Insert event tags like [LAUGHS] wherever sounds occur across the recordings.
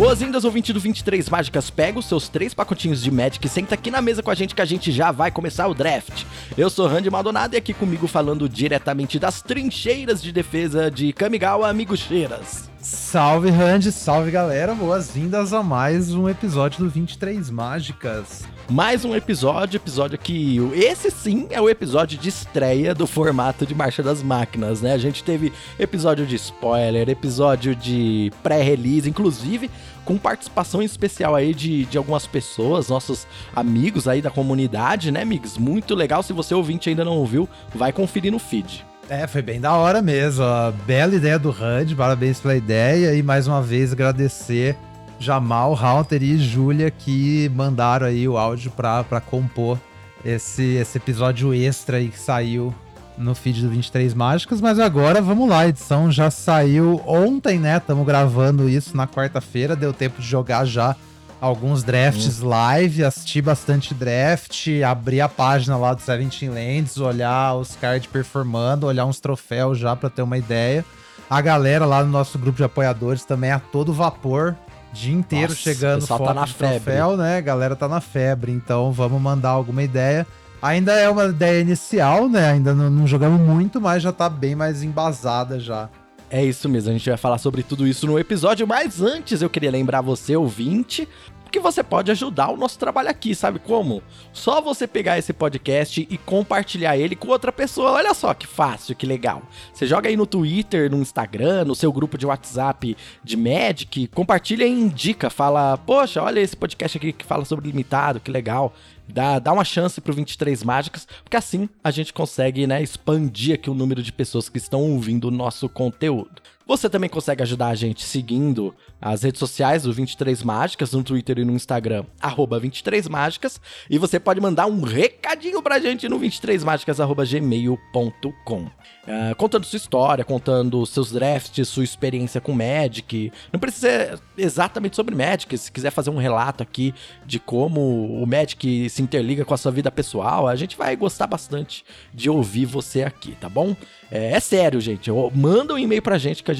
Boas-vindas, ouvinte do 23 Mágicas. Pega os seus três pacotinhos de Magic e senta aqui na mesa com a gente que a gente já vai começar o draft. Eu sou Randy Maldonado e aqui comigo falando diretamente das trincheiras de defesa de Kamigawa Amigucheiras. Salve Randy, salve galera, boas-vindas a mais um episódio do 23 Mágicas. Mais um episódio, episódio que esse sim é o episódio de estreia do formato de Marcha das Máquinas, né? A gente teve episódio de spoiler, episódio de pré-release, inclusive com participação especial aí de, de algumas pessoas, nossos amigos aí da comunidade, né, amigos? Muito legal. Se você ouvinte ainda não ouviu, vai conferir no feed. É, foi bem da hora mesmo. Ó. Bela ideia do HUD, parabéns pela ideia. E mais uma vez agradecer Jamal, Haunter e Júlia que mandaram aí o áudio pra compor esse, esse episódio extra aí que saiu no feed do 23 Mágicas. Mas agora vamos lá, a edição já saiu ontem, né? Estamos gravando isso na quarta-feira, deu tempo de jogar já alguns drafts hum. live, assistir bastante draft, abrir a página lá do Seventeen Lands, olhar os cards performando, olhar uns troféus já para ter uma ideia. A galera lá no nosso grupo de apoiadores também a todo vapor dia inteiro Nossa, chegando foto tá na de troféu, né? A galera tá na febre, então vamos mandar alguma ideia. Ainda é uma ideia inicial, né? Ainda não, não jogamos muito, mas já tá bem mais embasada já. É isso mesmo, a gente vai falar sobre tudo isso no episódio, mas antes eu queria lembrar você, ouvinte, que você pode ajudar o nosso trabalho aqui, sabe como? Só você pegar esse podcast e compartilhar ele com outra pessoa. Olha só que fácil, que legal. Você joga aí no Twitter, no Instagram, no seu grupo de WhatsApp de Magic, compartilha e indica, fala: "Poxa, olha esse podcast aqui que fala sobre limitado, que legal". Dá, dá uma chance pro 23 Mágicas, porque assim a gente consegue, né, expandir aqui o número de pessoas que estão ouvindo o nosso conteúdo. Você também consegue ajudar a gente seguindo as redes sociais do 23 Mágicas, no Twitter e no Instagram, arroba 23 Mágicas. E você pode mandar um recadinho pra gente no 23mágicas.gmail.com. Uh, ah, contando sua história, contando seus drafts, sua experiência com Magic. Não precisa ser exatamente sobre Magic. Se quiser fazer um relato aqui de como o Magic se interliga com a sua vida pessoal, a gente vai gostar bastante de ouvir você aqui, tá bom? É, é sério, gente. Manda um e-mail pra gente que a gente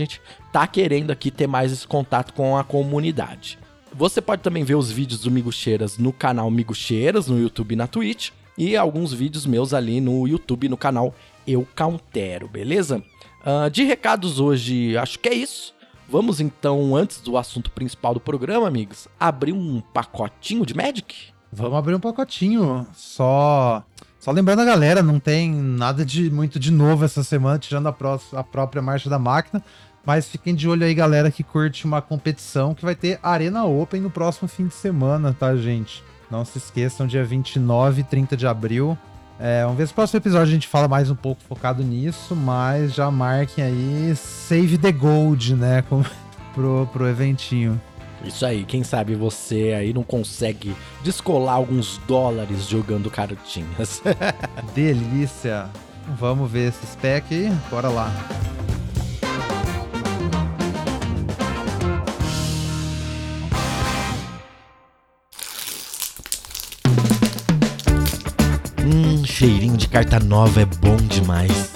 tá querendo aqui ter mais esse contato com a comunidade. Você pode também ver os vídeos do Migucheiras no canal Migucheiras, no YouTube e na Twitch. E alguns vídeos meus ali no YouTube, no canal Eu Countero, beleza? Uh, de recados hoje, acho que é isso. Vamos então, antes do assunto principal do programa, amigos, abrir um pacotinho de Magic? Vamos abrir um pacotinho. Só só lembrando a galera, não tem nada de muito de novo essa semana, tirando a, pró a própria marcha da máquina. Mas fiquem de olho aí, galera, que curte uma competição que vai ter Arena Open no próximo fim de semana, tá, gente? Não se esqueçam, dia 29 e 30 de abril. É, vamos ver se no próximo episódio a gente fala mais um pouco focado nisso, mas já marquem aí Save the Gold, né? [LAUGHS] pro, pro eventinho. Isso aí, quem sabe você aí não consegue descolar alguns dólares jogando cartinhas. [LAUGHS] Delícia! Vamos ver esse spec aí? Bora lá. Cheirinho de carta nova é bom demais.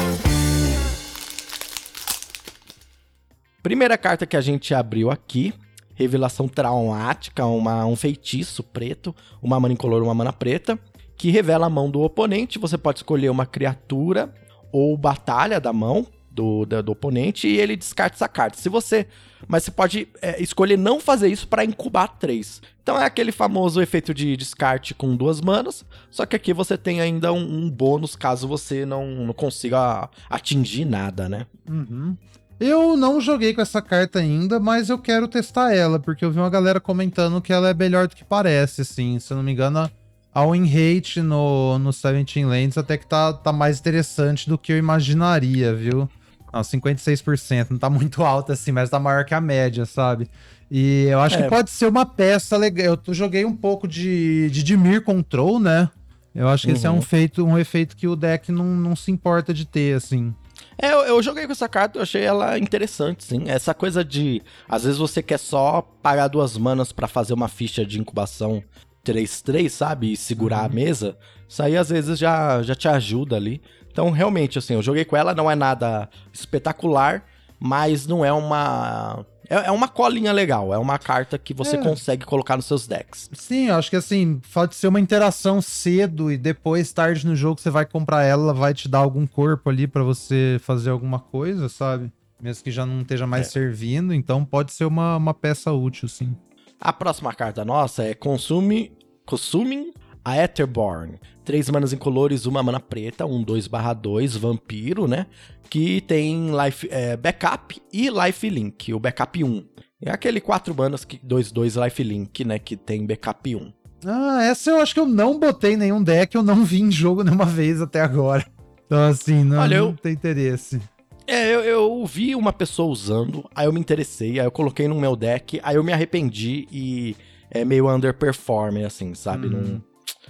Primeira carta que a gente abriu aqui revelação traumática, uma, um feitiço preto, uma mana incolor, uma mana preta, que revela a mão do oponente. Você pode escolher uma criatura ou batalha da mão do, do, do oponente e ele descarta essa carta. Se você. Mas você pode é, escolher não fazer isso para incubar três. Então é aquele famoso efeito de descarte com duas manas. Só que aqui você tem ainda um, um bônus caso você não, não consiga atingir nada, né? Uhum. Eu não joguei com essa carta ainda, mas eu quero testar ela, porque eu vi uma galera comentando que ela é melhor do que parece, assim. Se eu não me engano, a win rate no, no Seventeen Lands até que tá, tá mais interessante do que eu imaginaria, viu? Não, 56%, não tá muito alta assim, mas tá maior que a média, sabe? E eu acho é. que pode ser uma peça legal. Eu joguei um pouco de, de Dimir Control, né? Eu acho que uhum. esse é um, uhum. feito, um efeito que o deck não, não se importa de ter, assim. É, eu, eu, joguei com essa carta, eu achei ela interessante, sim. Essa coisa de. Às vezes você quer só pagar duas manas para fazer uma ficha de incubação 3-3, sabe? E segurar uhum. a mesa. Isso aí às vezes já, já te ajuda ali. Então, realmente, assim, eu joguei com ela, não é nada espetacular, mas não é uma É, é uma colinha legal, é uma carta que você É. consegue colocar nos seus decks. Sim, eu acho que assim, pode ser uma interação cedo e depois, tarde no jogo, você vai comprar ela, vai te dar algum corpo ali pra você fazer alguma coisa, sabe? Mesmo que já não esteja mais É. servindo, então pode ser uma, uma peça útil, sim. A próxima carta nossa é Consume, Consuming a Etherborn. Três manas incolores, uma mana preta, um 2 2 vampiro, né? Que tem life, é, backup e life link, o backup 1. É aquele 4 manas que 2 2 life link, né? Que tem backup 1. Ah, essa eu acho que eu não botei em nenhum deck, eu não vi em jogo [LAUGHS] nenhuma vez até agora. Então, assim, não, Olha, eu- não tem interesse. É, eu, eu vi uma pessoa usando, aí eu me interessei, aí eu coloquei no meu deck, aí eu me arrependi e é meio underperform, assim, sabe? Hum, Não,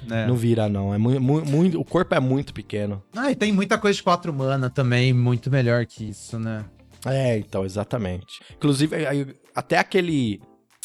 né? não vira, não. É muito, muito, o corpo é muito pequeno. Ah, e tem muita coisa de 4 mana também, muito melhor que isso, né? É, então, exatamente. Inclusive, aí, até aquele.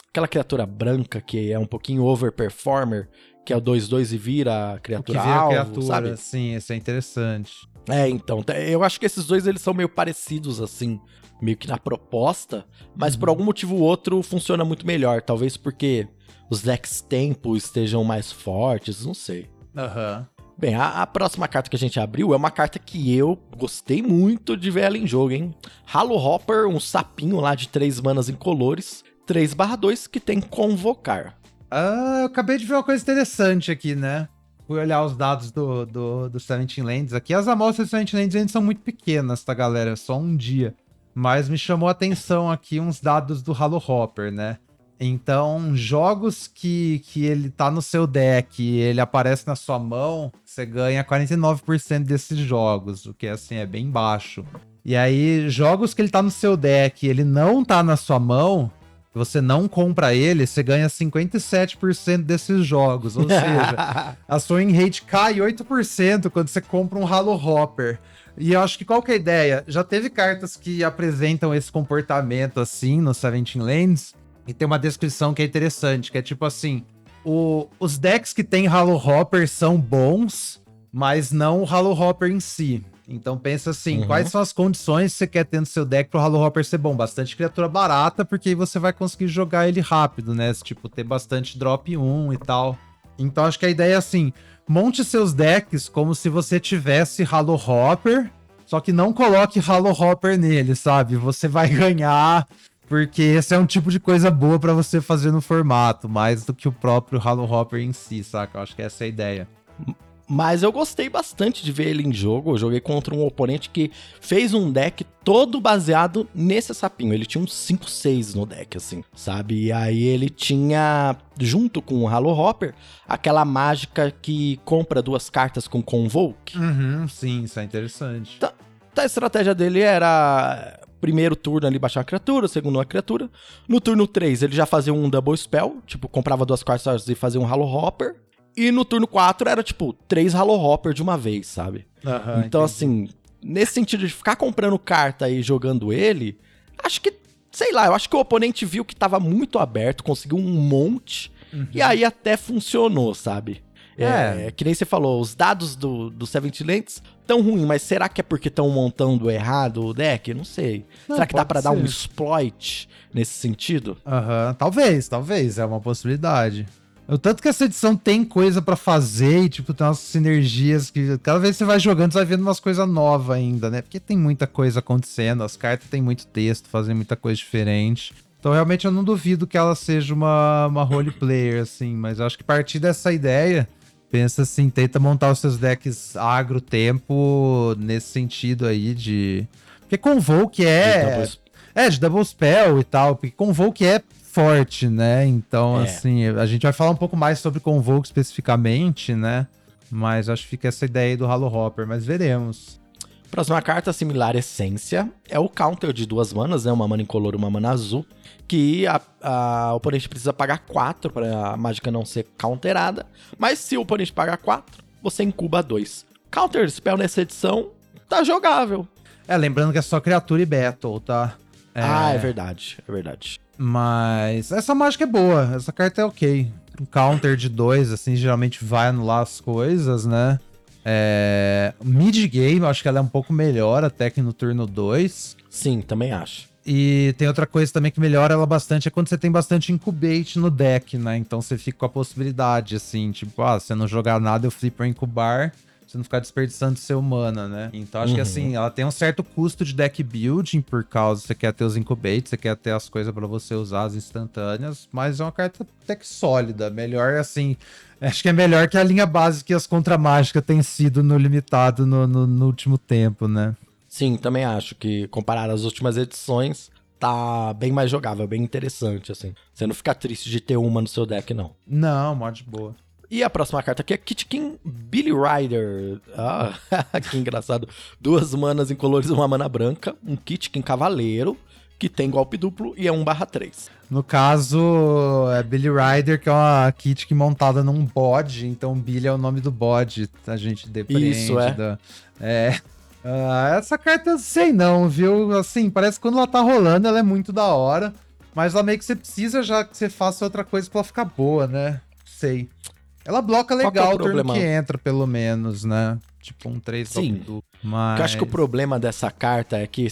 Aquela criatura branca que é um pouquinho overperformer, que é o 2-2 e vira O que criatura vira alvo, criatura, sabe? sim, isso é interessante. É, então, eu acho que esses dois eles são meio parecidos, assim, meio que na proposta, mas por algum motivo o outro funciona muito melhor. Talvez porque os decks tempo estejam mais fortes, não sei. Aham. Bem, a, a próxima carta que a gente abriu é uma carta que eu gostei muito de ver ela em jogo, hein? Halo Hopper, um sapinho lá de 3 manas incolores, 3/2 que tem convocar. Ah, eu acabei de ver uma coisa interessante aqui, né? Fui olhar os dados do, do, do Seventeen Lands aqui. As amostras do Seventeen Lands ainda são muito pequenas, tá, galera? É só um dia. Mas me chamou a atenção aqui uns dados do Halo Hopper, né? Então, jogos que, que ele tá no seu deck e ele aparece na sua mão, você ganha 49% desses jogos, o que assim é bem baixo. E aí, jogos que ele tá no seu deck e ele não tá na sua mão, você não compra ele, você ganha 57% desses jogos. Ou seja, [LAUGHS] a sua win rate cai 8% quando você compra um Halo Hopper. E eu acho que qual que é a ideia? Já teve cartas que apresentam esse comportamento assim no Seventeen Lands, e tem uma descrição que é interessante, que é tipo assim: o- os decks que tem Halo Hopper são bons, mas não o Halo Hopper em si. Então pensa assim, Uhum. quais são as condições que você quer ter no seu deck pro Halo Hopper ser bom? Bastante criatura barata, porque aí você vai conseguir jogar ele rápido, né? Tipo, ter bastante drop 1 e tal. Então acho que a ideia é assim, monte seus decks como se você tivesse Halo Hopper, só que não coloque Halo Hopper nele, sabe? Você vai [LAUGHS] ganhar, porque esse é um tipo de coisa boa pra você fazer no formato, mais do que o próprio Halo Hopper em si, saca? Eu acho que essa é a ideia. Mas eu gostei bastante de ver ele em jogo. Eu joguei contra um oponente que fez um deck todo baseado nesse sapinho. Ele tinha uns 5, 6 no deck, assim, sabe? E aí ele tinha, junto com o Halo Hopper, aquela mágica que compra duas cartas com Convoke. Uhum, sim, isso é interessante. Então, a estratégia dele era primeiro turno ali baixar uma criatura, segundo uma criatura. No turno 3 ele já fazia um double spell, tipo, comprava duas cartas e fazia um Halo Hopper. E no turno 4 era tipo três Halo Hopper de uma vez, sabe? Aham, então, entendi. assim, nesse sentido de ficar comprando carta e jogando ele, acho que, sei lá, eu acho que o oponente viu que tava muito aberto, conseguiu um monte, e aí até funcionou, sabe? É, É. que nem você falou, os dados do, do Seventeen Lentes tão ruins, mas será que é porque estão montando errado o deck? Não sei. Não, será que dá pra dar um exploit nesse sentido? Aham, talvez, talvez, é uma possibilidade. O tanto que essa edição tem coisa pra fazer e, tipo, tem umas sinergias que cada vez que você vai jogando, você vai vendo umas coisas novas ainda, né? Porque tem muita coisa acontecendo, as cartas têm muito texto, fazem muita coisa diferente. Então, realmente, eu não duvido que ela seja uma, uma role player, assim, mas eu acho que partir dessa ideia, pensa assim, tenta montar os seus decks agro tempo nesse sentido aí de. Porque Convoke é. De double É, de Double Spell e tal, porque Convoke é forte, né? Então, É. assim, a gente vai falar um pouco mais sobre Convoke especificamente, né? Mas acho que fica essa ideia aí do Halo Hopper, mas veremos. Próxima carta, similar essência, é o counter de duas manas, né? Uma mana incolor e uma mana azul. Que a, a oponente precisa pagar 4 para a mágica não ser counterada. Mas se o oponente pagar 4, você incuba 2. Counter spell nessa edição tá jogável. É, lembrando que é só criatura e battle, tá? Ah, é verdade, é verdade. Mas essa mágica é boa, essa carta é ok. Um counter de dois, assim, geralmente vai anular as coisas, né? É... Mid-game, eu acho que ela é um pouco melhor até que no turno 2. Sim, também acho. E tem outra coisa também que melhora ela bastante, é quando você tem bastante incubate no deck, né? Então você fica com a possibilidade, assim, tipo, ah, se eu não jogar nada, eu flip pra incubar, você não ficar desperdiçando seu mana, né? Então acho uhum. que assim, ela tem um certo custo de deck building, por causa você quer ter os incubates, você quer ter as coisas para você usar, as instantâneas, mas é uma carta até que sólida. Melhor assim. [LAUGHS] Acho que é melhor que a linha base que as contra mágica tem sido no limitado no, no, no último tempo, né? Sim, também acho que comparado às últimas edições, tá bem mais jogável, bem interessante, assim. Você não fica triste de ter uma no seu deck, não. Não, mod boa. E a próxima carta aqui é Kit King Billy Rider. Ah, [LAUGHS] que engraçado. Duas manas incolores e uma mana branca. Um Kit King Cavaleiro, que tem golpe duplo e é 1/3. No caso, é Billy Rider, que é uma Kit King montada num bode. Então, Billy é o nome do bode. A gente depende. Isso, é. Da... É. Uh, essa carta, sei não, viu? Assim, parece que quando ela tá rolando, ela é muito da hora. Mas ela meio que você precisa já que você faça outra coisa pra ela ficar boa, né? Sei. Ela bloca legal é o turno que entra, pelo menos, né? Tipo um 3 Sim. Mas... Eu acho que o problema dessa carta é que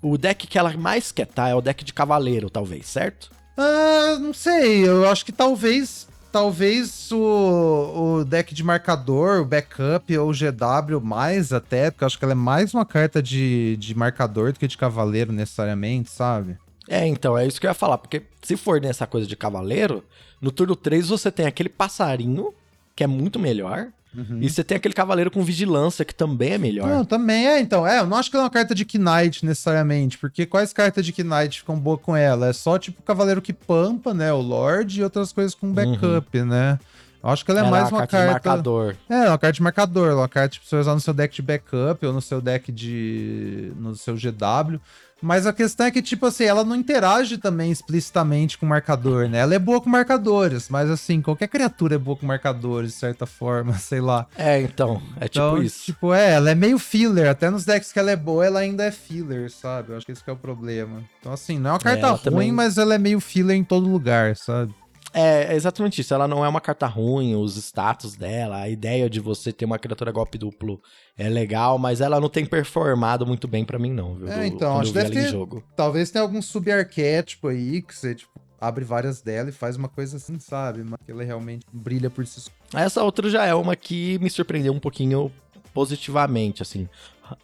o deck que ela mais quer tá é o deck de cavaleiro, talvez, certo? Ah, não sei. Eu acho que talvez talvez o, o deck de marcador, o backup ou o GW mais até, porque eu acho que ela é mais uma carta de, de marcador do que de cavaleiro necessariamente, sabe? É, então, é isso que eu ia falar, porque se for nessa coisa de cavaleiro, no turno 3 você tem aquele passarinho, que é muito melhor. Uhum. E você tem aquele cavaleiro com vigilância, que também é melhor. Não, também é, então. É, eu não acho que ela é uma carta de Knight necessariamente, porque quais cartas de Knight ficam boas com ela? É só tipo o cavaleiro que pampa, né? O Lorde e outras coisas com backup, uhum. né? Eu acho que ela é ela mais é uma, uma carta. carta... De marcador. É, uma carta de marcador. Uma carta tipo, você usar no seu deck de backup ou no seu deck de. no seu GW. Mas a questão é que, tipo assim, ela não interage também explicitamente com o marcador, né? Ela é boa com marcadores, mas assim, qualquer criatura é boa com marcadores, de certa forma, [LAUGHS] sei lá. É, então, é tipo então, isso. Tipo, é, ela é meio filler. Até nos decks que ela é boa, ela ainda é filler, sabe? Eu acho que esse que é o problema. Então, assim, não é uma carta é, ruim, também... mas ela é meio filler em todo lugar, sabe? É, é exatamente isso. Ela não é uma carta ruim, os status dela, a ideia de você ter uma criatura golpe duplo é legal, mas ela não tem performado muito bem para mim, não, viu? É, então, acho que deve ter, jogo. Talvez tenha algum subarquétipo aí que você, tipo, abre várias dela e faz uma coisa assim, sabe? Mas que ela realmente brilha por si só. Essa outra já é uma que me surpreendeu um pouquinho positivamente, assim.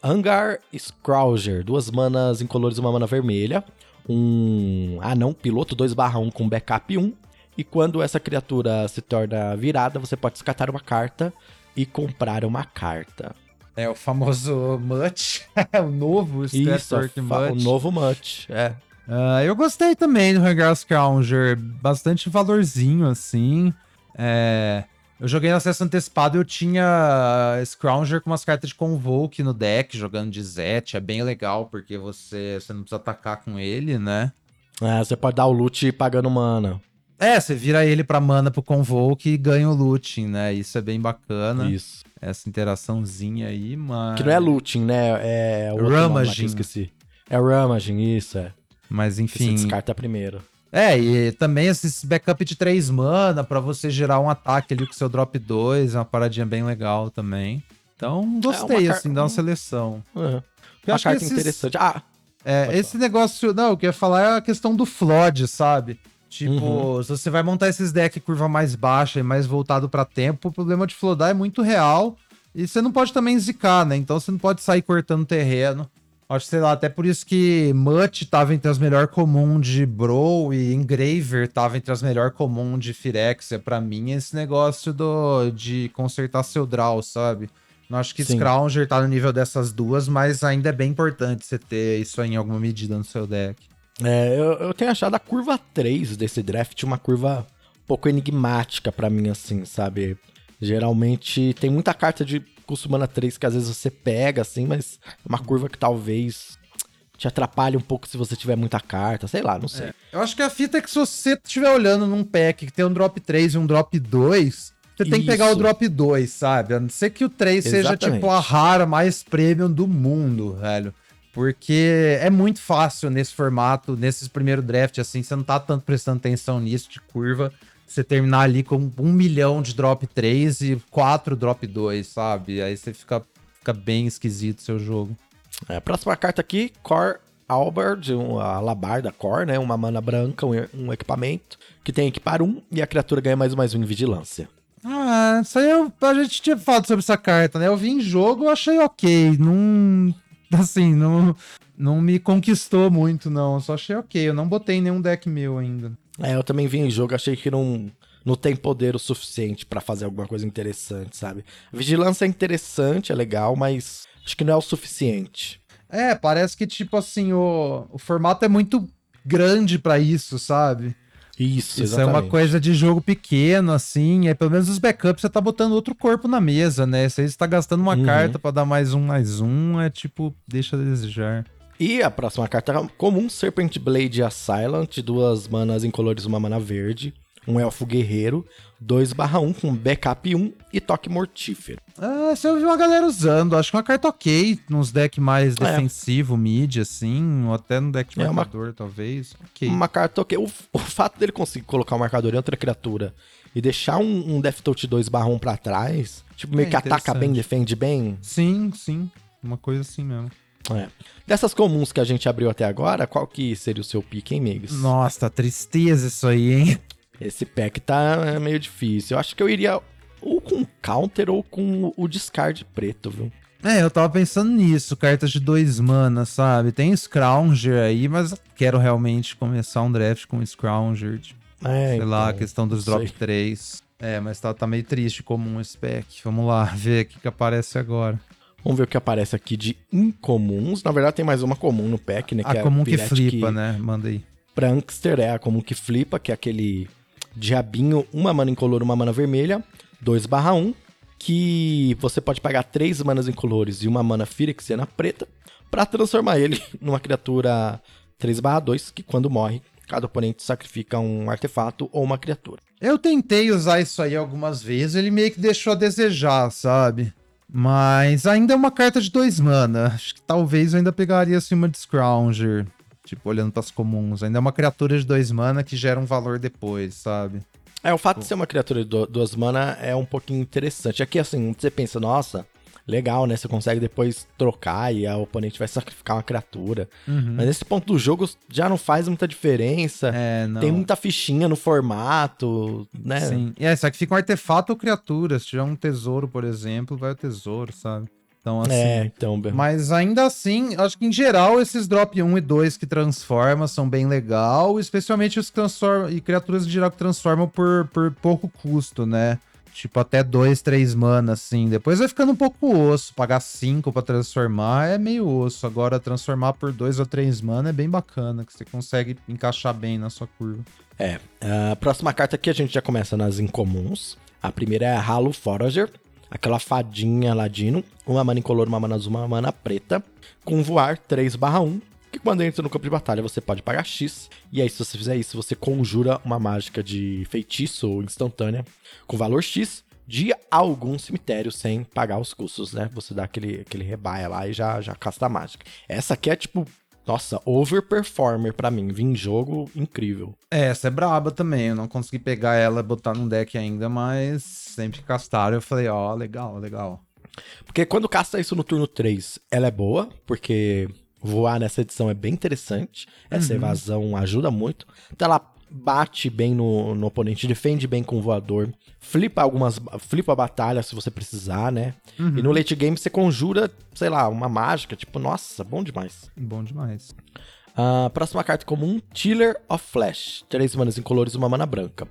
Hangar Scrouger, duas manas incolores e uma mana vermelha. Um anão piloto 2/1 com backup 1 e quando essa criatura se torna virada, você pode descartar uma carta e comprar uma carta. É o famoso Mutt, [LAUGHS] o novo Isso, o novo Mutt, é. Uh, eu gostei também do Hangar Scrounger, bastante valorzinho, assim. É... Eu joguei no acesso antecipado e eu tinha Scrounger com umas cartas de Convoke no deck, jogando de Zet. É bem legal, porque você, você não precisa atacar com ele, né? É, você pode dar o loot pagando mana. É, você vira ele pra mana pro Convoke e ganha o looting, né? Isso é bem bacana. Isso. Essa interaçãozinha aí, mas. Que não é looting, né? É o Ramaging. esqueci. É Ramaging, isso, é. Mas enfim. Você descarta primeiro. É, e também esse backup de 3 mana para você gerar um ataque ali com seu drop 2, é uma paradinha bem legal também. Então, gostei, é assim, dá uma seleção. Uhum. Uma carta esses... interessante. Ah! É, esse falar. negócio, não, o que eu ia falar é a questão do flood, sabe? Tipo, uhum. se você vai montar esses decks curva mais baixa e mais voltado para tempo, o problema de flodar é muito real. E você não pode também zicar, né? Então você não pode sair cortando terreno. Acho, sei lá, até por isso que Mutt tava entre as melhores comuns de Bro e Engraver tava entre as melhores comuns de Firexia. Pra mim, esse negócio do, de consertar seu draw, sabe? Não acho que Sim. Scrounger tá no nível dessas duas, mas ainda é bem importante você ter isso aí em alguma medida no seu deck. É, eu, eu tenho achado a curva 3 desse draft uma curva um pouco enigmática para mim, assim, sabe? Geralmente tem muita carta de custo mana 3 que às vezes você pega, assim, mas é uma curva que talvez te atrapalhe um pouco se você tiver muita carta, sei lá, não sei. É, eu acho que a fita é que se você estiver olhando num pack que tem um drop 3 e um drop 2, você tem que pegar o drop 2, sabe? A não ser que o 3 Exatamente. seja tipo a rara mais premium do mundo, velho. Porque é muito fácil nesse formato, nesses primeiros draft, assim, você não tá tanto prestando atenção nisso de curva. Você terminar ali com um milhão de drop 3 e quatro drop 2, sabe? Aí você fica, fica bem esquisito seu jogo. É, próxima carta aqui, Core Albard, um, a Alabarda Core, né? Uma mana branca, um, um equipamento, que tem equipar um e a criatura ganha mais mais um em vigilância. Ah, isso aí eu, a gente tinha falado sobre essa carta, né? Eu vi em jogo, eu achei ok. Não. [LAUGHS] Assim, não, não me conquistou muito, não. Só achei ok. Eu não botei nenhum deck meu ainda. É, eu também vi em jogo, achei que não, não tem poder o suficiente pra fazer alguma coisa interessante, sabe? Vigilância é interessante, é legal, mas acho que não é o suficiente. É, parece que, tipo assim, o, o formato é muito grande pra isso, sabe? Isso, Isso é uma coisa de jogo pequeno, assim. É pelo menos os backups você tá botando outro corpo na mesa, né? Você está gastando uma Uhum. carta pra dar mais um, mais um, é tipo, deixa a desejar. E a próxima carta é comum, Serpent Blade Assailant, duas manas incolores, uma mana verde, um elfo guerreiro, 2/1 com backup 1 e toque mortífero. Ah, você ouviu uma galera usando. Acho que uma carta ok nos decks mais É. defensivo, mid, assim. Ou até no deck de É uma- marcador, talvez. Ok. Uma carta ok. O, o fato dele conseguir colocar um marcador em outra criatura e deixar um, um Death Touch 2/1 pra trás, tipo, meio É que ataca bem, defende bem. Sim, sim. Uma coisa assim mesmo. É. Dessas comuns que a gente abriu até agora, qual que seria o seu pique, hein, Migs? Nossa, tristeza isso aí, hein? Esse pack tá é, meio difícil. Eu acho que eu iria ou com counter ou com o discard preto, viu? É, eu tava pensando nisso, cartas de dois mana, sabe? Tem Scrounger aí, mas quero realmente começar um draft com Scrounger, tipo, É, sei lá, a então, questão dos drop sei. 3. É, mas tá, tá meio triste comum esse pack. Vamos lá, [LAUGHS] ver o que, que aparece agora. Vamos ver o que aparece aqui de incomuns. Na verdade, tem mais uma comum no pack, né? a é comum que Pyretic flipa, né? Manda aí. Prankster é a comum que flipa, que é aquele diabinho, uma mana incolor, uma mana vermelha, 2/1, que você pode pagar três manas incolores e uma mana Phyrexiana preta pra transformar ele [LAUGHS] numa criatura 3/2, que quando morre, cada oponente sacrifica um artefato ou uma criatura. Eu tentei usar isso aí algumas vezes, ele meio que deixou a desejar, sabe? Mas ainda é uma carta de dois mana. Acho que talvez eu ainda pegaria assim uma de Scrounger. Tipo, olhando pras comuns. Ainda é uma criatura de dois mana que gera um valor depois, sabe? É, o fato de ser uma criatura de du- duas mana é um pouquinho interessante. Aqui, assim, você pensa, nossa, legal, né? Você consegue depois trocar e a oponente vai [LAUGHS] sacrificar uma criatura. Mas nesse ponto do jogo já não faz muita diferença. É, não. Tem muita fichinha no formato, né? Sim. E é, só que fica um artefato ou criatura. Se tiver um tesouro, por exemplo, vai o tesouro, sabe? Então, assim. É, então, Mas ainda assim, acho que em geral esses drop 1 e 2 que transforma são bem legal, especialmente os que transformam e criaturas em geral que transformam por, por pouco custo, né? Tipo, até 2, 3 mana, assim. Depois vai ficando um pouco osso. Pagar 5 pra transformar é meio osso. Agora, transformar por 2 ou 3 mana é bem bacana, que você consegue encaixar bem na sua curva. É. A próxima carta aqui a gente já começa nas incomuns. A primeira é a Halo Forager, aquela fadinha ladino, uma mana incolor, uma mana azul, uma mana preta, com voar 3/1, que quando entra no campo de batalha você pode pagar X, e aí se você fizer isso, você conjura uma mágica de feitiço instantânea com valor X de algum cemitério sem pagar os custos, né? Você dá aquele, aquele rebaia lá e já, já casta a mágica. Essa aqui é tipo, nossa, overperformer pra mim, vim jogo incrível. É, essa é braba também. Eu não consegui pegar ela e botar num deck ainda, mas sempre que castaram eu falei, ó, legal, legal. Porque quando casta isso no turno 3, ela é boa, porque voar nessa edição é bem interessante. Essa evasão ajuda muito. Então ela bate bem no, no oponente, defende bem com o voador, flipa algumas. flipa a batalha se você precisar, né? E no late game você conjura, sei lá, uma mágica, tipo, nossa, bom demais. Bom demais. A próxima carta comum, Tiller of Flash. Três manas incolores e uma mana branca.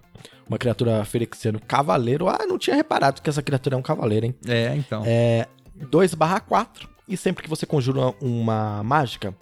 Uma criatura ferexiano cavaleiro. Ah, não tinha reparado que essa criatura é um cavaleiro, hein? É, então. É 2/4 e sempre que você conjura uma mágica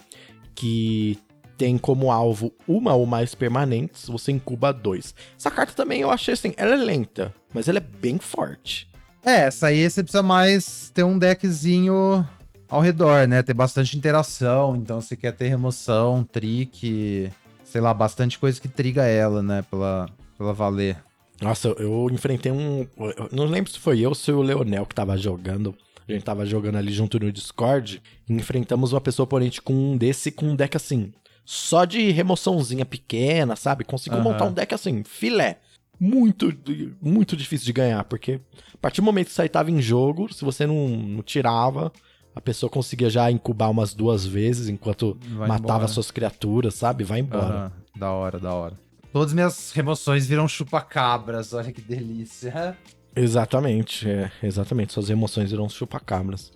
que tem como alvo uma ou mais permanentes, você incuba dois. Essa carta também eu achei assim, ela é lenta, mas ela é bem forte. É, essa aí você precisa mais ter um deckzinho ao redor, né? Ter bastante interação. Então, você quer ter remoção, trick, sei lá, bastante coisa que triga ela, né? Pela, pela valer. Nossa, eu- enfrentei um. eu não lembro se foi eu ou se o Leonel que tava jogando. A gente tava jogando ali junto no Discord. E enfrentamos uma pessoa oponente com um desse, com um deck assim. Só de remoçãozinha pequena, sabe? Conseguiu Aham. montar um deck assim, filé. Muito, muito difícil de ganhar, porque a partir do momento que isso aí tava em jogo, se você não, não tirava, a pessoa conseguia já incubar umas duas vezes enquanto Vai matava embora. suas criaturas, sabe? Vai embora. Aham, Da hora, da hora. Todas minhas remoções viram chupacabras, olha que delícia. Exatamente, é, exatamente. Suas emoções irão chupacabras.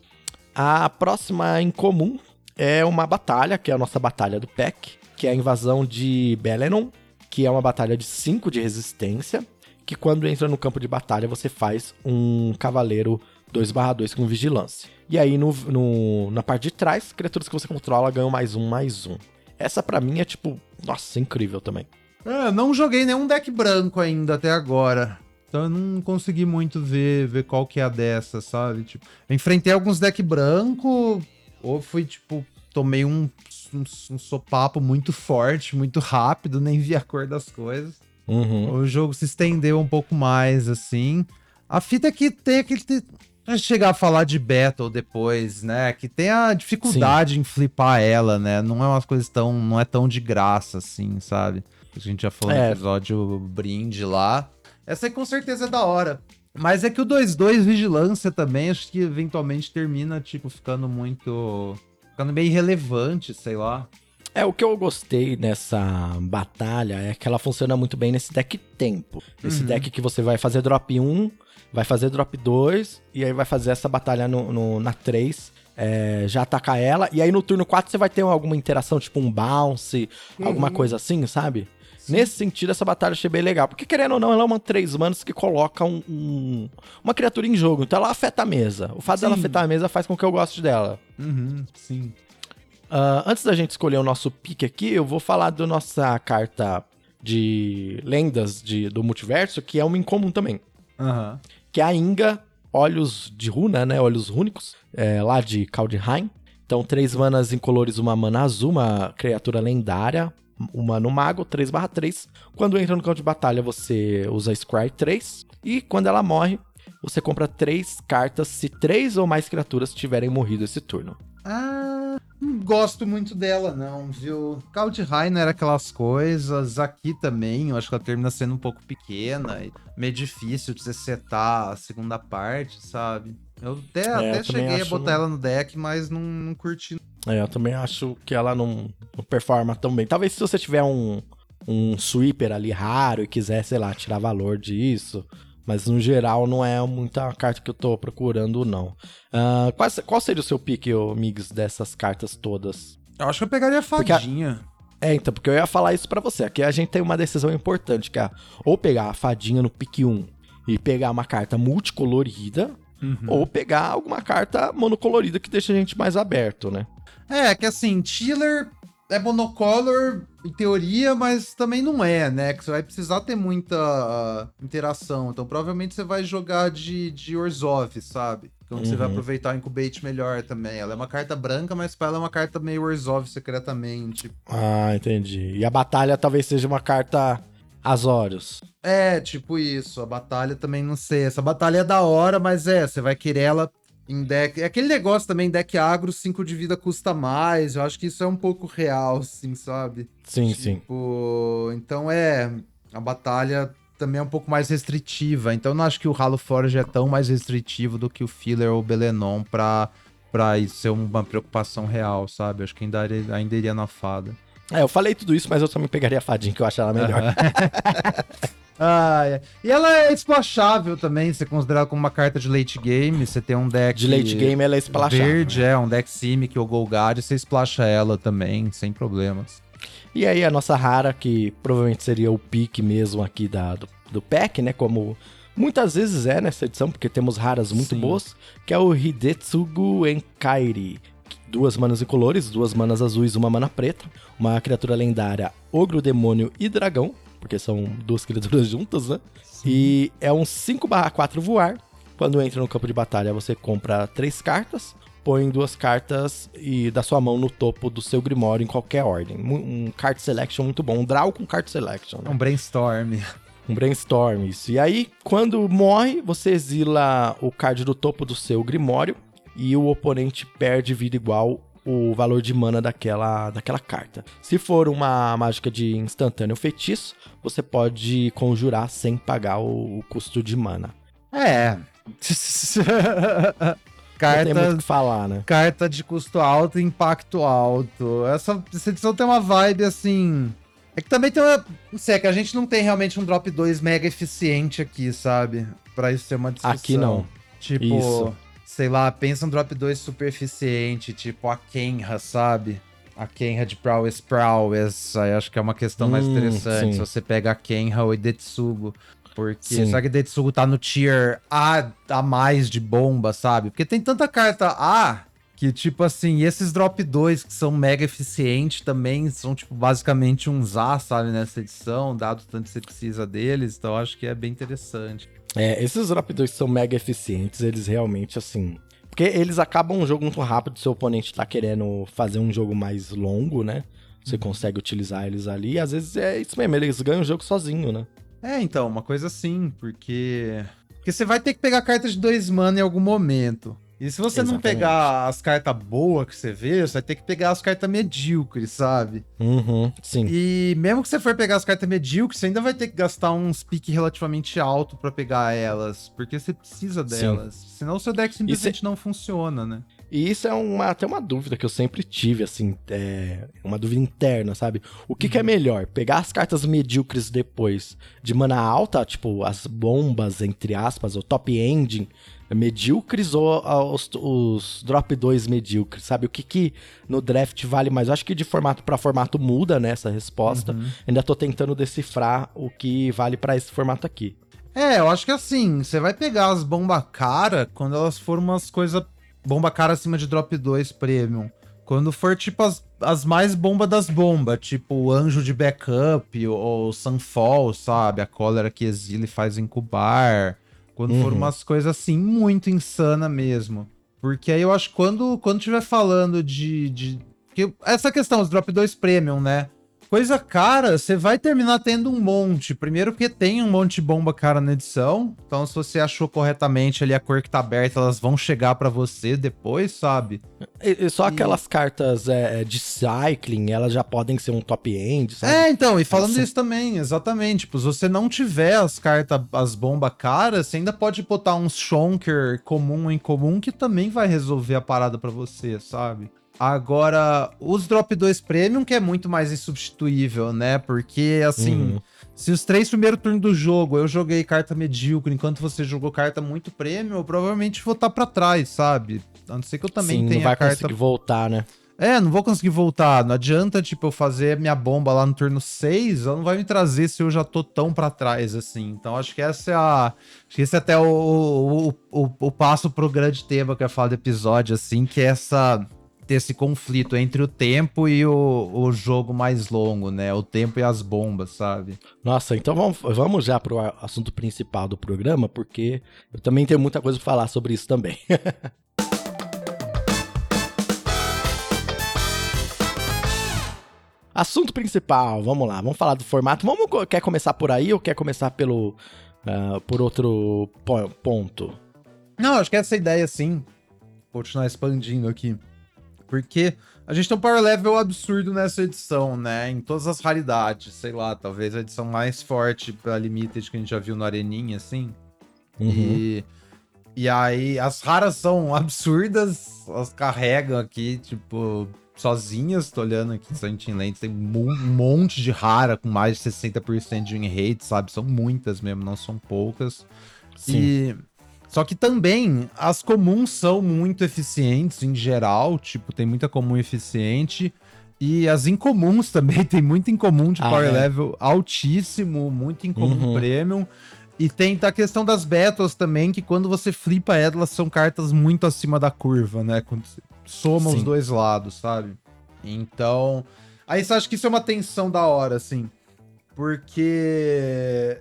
A próxima em comum é uma batalha, que é a nossa batalha do PEC, que é a invasão de Belenon, que é uma batalha de 5 de resistência, que quando entra no campo de batalha você faz um cavaleiro 2/2 com vigilância. E aí no, no- na parte de trás, criaturas que você controla ganham mais um, mais um. Essa pra mim é tipo, nossa, incrível também. É, não joguei nenhum deck branco ainda até agora. Então eu não consegui muito ver, ver qual que é a dessa, sabe? Tipo, enfrentei alguns deck branco, ou fui, tipo, tomei um, um, um sopapo muito forte, muito rápido, nem vi a cor das coisas. Uhum. O jogo se estendeu um pouco mais, assim. A fita é que tem aquele. Pra chegar a falar de Battle depois, né? Que tem a dificuldade em flipar ela, né? Não é umas coisas tão. Não é tão de graça, assim, sabe? A gente já falou É. no episódio brinde lá. Essa aí com certeza é da hora. Mas é que o 2-2 Vigilância também, acho que eventualmente termina, tipo, ficando muito. Ficando meio irrelevante, sei lá. É, o que eu gostei nessa batalha é que ela funciona muito bem nesse deck tempo. Esse Uhum. deck que você vai fazer drop 1, vai fazer drop 2, e aí vai fazer essa batalha no, no- na 3, é, já atacar ela, e aí no turno 4 você vai ter alguma interação, tipo um bounce, alguma Uhum. coisa assim, sabe? Nesse sentido, essa batalha eu achei bem legal. Porque, querendo ou não, ela é uma 3 manos que coloca um- um- uma criatura em jogo. Então ela afeta a mesa. O fato dela Sim. afetar a mesa faz com que eu goste dela. Uhum, sim. Ah, antes da gente escolher o nosso pick aqui, eu vou falar da nossa carta de lendas de- do multiverso, que é uma incomum também. Aham. Que é a Inga Olhos de Runa, né? Olhos Rúnicos, é, lá de Kaldheim. Então, três manas incolores, uma mana azul, uma criatura lendária, uma no mago, 3/3. Quando entra no campo de batalha, você usa Scry 3. E quando ela morre, você compra três cartas se três ou mais criaturas tiverem morrido esse turno. Ah, não gosto muito dela, não, viu? Kaldheim não era aquelas coisas, aqui também, eu acho que ela termina sendo um pouco pequena, e meio difícil de você setar a segunda parte, sabe? Eu até, É, até eu cheguei a botar não- ela no deck, mas não, não curti. É, eu também acho que ela não, não performa tão bem. Talvez se você tiver um, um sweeper ali raro e quiser, sei lá, tirar valor disso. Mas no geral não é muita carta que eu tô procurando, não. Ah, qual, qual seria o seu pique, ô, Migs, dessas cartas todas? Eu acho que eu pegaria a Porque a- fadinha. É, então, porque eu ia falar isso pra você. Aqui a gente tem uma decisão importante, que é ou pegar a fadinha no pique 1 e pegar uma carta multicolorida, Uhum. ou pegar alguma carta monocolorida que deixa a gente mais aberto, né? É, que assim, Chiller é monocolor em teoria, mas também não é, né? Que você vai precisar ter muita ah, interação. Então provavelmente você vai jogar de, de Orzhov, sabe? Então você vai Uhum. aproveitar o Incubate melhor também. Ela é uma carta branca, mas pra ela é uma carta meio Orzhov secretamente. Ah, entendi. E a batalha talvez seja uma carta Azorius. É, tipo isso. A batalha também não sei. Essa batalha é da hora, mas é, você vai querer ela em deck. É aquele negócio também, deck agro, 5 de vida custa mais. Eu acho que isso é um pouco real, assim, sabe? Sim, sim. Tipo, então é. A batalha também é um pouco mais restritiva. Então eu não acho que o Halo Forge é tão mais restritivo do que o Filler ou o Belenon pra, pra isso ser uma preocupação real, sabe? Acho que ainda, iria- ainda iria na fada. É, eu falei tudo isso, mas eu também pegaria a fadinha, que eu acho ela melhor. [LAUGHS] Ah, é. E ela é splashável também, você considera como uma carta de late game, você tem um deck... De late game ela é esplachável. Verde, é, um deck Simic ou Golgari, você splasha ela também, sem problemas. E aí a nossa rara, que provavelmente seria o pique mesmo aqui da, do, do pack, né? Como muitas vezes é nessa edição, porque temos raras muito Sim. boas, que é o Hidetsugu Enkairi. Duas manas incolores, duas manas azuis, uma mana preta. Uma criatura lendária, ogro, demônio e dragão, porque são duas criaturas [LAUGHS] juntas, né? E é um 5/4 voar. Quando entra no campo de batalha, você compra três cartas, põe duas cartas e da sua mão no topo do seu Grimório em qualquer ordem. Um card selection muito bom, um draw com card selection. Né? um brainstorm. Um brainstorm, isso. E aí, quando morre, você exila o card do topo do seu Grimório e o oponente perde vida igual o valor de mana daquela, daquela carta. Se for uma mágica de instantâneo feitiço, você pode conjurar sem pagar o, o custo de mana. É. carta, [LAUGHS] Não tem que falar, né? carta de custo alto e impacto alto. Essa, essa edição tem uma vibe assim. É que também tem uma. Não sei, é que a gente não tem realmente um drop 2 mega eficiente aqui, sabe? Pra isso ser uma discussão. Aqui não. Tipo, Isso. Sei lá, pensa um drop 2 super eficiente, tipo a Kenra, sabe? A Kenra de Prowess Prowess. Aí acho que é uma questão mais Hum, interessante. sim. Se você pega a Kenra ou Idetsugo. Porque Sim. será que Idetsugo tá no tier A a mais de bomba, sabe? Porque tem tanta carta A que, tipo assim, esses drop 2 que são mega eficientes também são, tipo, basicamente uns A, sabe, nessa edição, dado tanto que você precisa deles. Então acho que é bem interessante. É, esses 2 são mega eficientes, eles realmente, assim. Porque eles acabam um jogo muito rápido, seu oponente tá querendo fazer um jogo mais longo, né? Você consegue utilizar eles ali, e às vezes é isso mesmo, eles ganham o jogo sozinho, né? É, então, uma coisa assim, porque. Porque você vai ter que pegar cartas de dois mana em algum momento. E se você não Exatamente. pegar as cartas boas que você vê, você vai ter que pegar as cartas medíocres, sabe? Uhum, sim. E mesmo que você for pegar as cartas medíocres, você ainda vai ter que gastar uns piques relativamente alto pra pegar elas. Porque você precisa Sim. delas. Senão o seu deck simplesmente não funciona, né? E isso é uma, até uma dúvida que eu sempre tive, assim, é uma dúvida interna, sabe? O que, que é melhor? Pegar as cartas medíocres depois de mana alta, tipo as bombas, entre aspas, o top ending medíocres ou os, os drop 2 medíocres, sabe? O que que no draft vale mais? Eu acho que de formato para formato muda, né, essa resposta. Ainda tô tentando decifrar o que vale pra esse formato aqui. É, eu acho que assim, você vai pegar as bomba cara quando elas forem umas coisas. Bomba cara acima de drop 2 premium. Quando for tipo as, as mais bomba das bombas, tipo o anjo de backup ou o Sunfall, sabe? A cólera que exila e faz incubar. Quando for Uhum. umas coisas assim, muito insana mesmo. Porque aí eu acho que quando, quando tiver falando de, de. que essa questão, os drop 2 premium, né? Coisa cara, você vai terminar tendo um monte. Primeiro porque tem um monte de bomba cara na edição. Então, se você achou corretamente ali a cor que tá aberta, elas vão chegar pra você depois, sabe? E, e só aquelas cartas é, de cycling, elas já podem ser um top end, sabe? É, então, e falando Essa- isso também, exatamente. Tipo, se você não tiver as cartas, as bombas caras, você ainda pode botar uns Shonker comum em comum que também vai resolver a parada pra você, sabe? Agora, os Drop 2 Premium, que é muito mais insubstituível, né? Porque, assim, Uhum. se os três primeiros turnos do jogo eu joguei carta medíocre enquanto você jogou carta muito premium, eu provavelmente vou estar pra trás, sabe? A não ser que eu também Sim, tenha não vai carta conseguir voltar, né? é, não vou conseguir voltar. Não adianta, tipo, eu fazer minha bomba lá no turno 6, ela não vai me trazer se eu já tô tão pra trás, assim. Então, acho que essa é a. Acho que esse é até o, o, o, o passo pro grande tema que eu ia falar do episódio, assim, que é essa. Ter esse conflito entre o tempo e o, o jogo mais longo, né? O tempo e as bombas, sabe? Nossa, então vamos, vamos já pro assunto principal do programa, porque eu também tenho muita coisa pra falar sobre isso também. [LAUGHS] Assunto principal, vamos lá, vamos falar do formato. Vamos, quer começar por aí ou quer começar pelo ah, por outro po- ponto? Não, acho que essa ideia, sim. Vou continuar expandindo aqui. Porque a gente tem um power level absurdo nessa edição, né? Em todas as raridades. Sei lá, talvez a edição mais forte pra Limited que a gente já viu no Areninha, assim. Uhum. E, e aí, as raras são absurdas. Elas carregam aqui, tipo, sozinhas. Tô olhando aqui, Santin Lentes. Tem um monte de rara com mais de 60% de win rate, sabe? São muitas mesmo, não são poucas. Sim. E só que também as comuns são muito eficientes em geral, tipo, tem muita comum eficiente. E as incomuns [LAUGHS] também, tem muito incomum de Ah, power é. level altíssimo, muito incomum Uhum. premium. E tem a questão das battles também, que quando você flipa elas, são cartas muito acima da curva, né? Quando você soma Sim. os dois lados, sabe? Então. Aí você acha que isso é uma tensão da hora, assim. Porque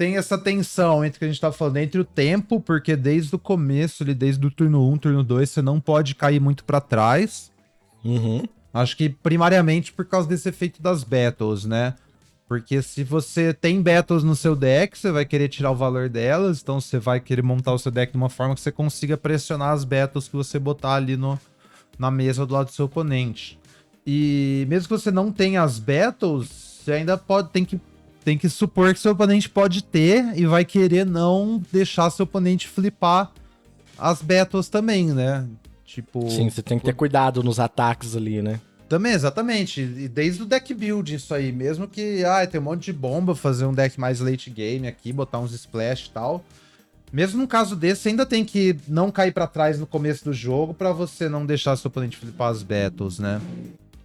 tem essa tensão entre o que a gente tá falando, entre o tempo, porque desde o começo, ali, desde o turno 1, turno 2, você não pode cair muito pra trás. Uhum. Acho que primariamente por causa desse efeito das battles, né? Porque se você tem battles no seu deck, você vai querer tirar o valor delas, então você vai querer montar o seu deck de uma forma que você consiga pressionar as battles que você botar ali no, na mesa do lado do seu oponente. E mesmo que você não tenha as battles, você ainda pode tem que tem que supor que seu oponente pode ter e vai querer não deixar seu oponente flipar as battles também, né? Tipo. Sim, você tem que ter cuidado nos ataques ali, né? Também, exatamente. E desde o deck build, isso aí. Mesmo que, ah, tem um monte de bomba, fazer um deck mais late game aqui, botar uns splash e tal. Mesmo num caso desse, você ainda tem que não cair para trás no começo do jogo para você não deixar seu oponente flipar as battles, né?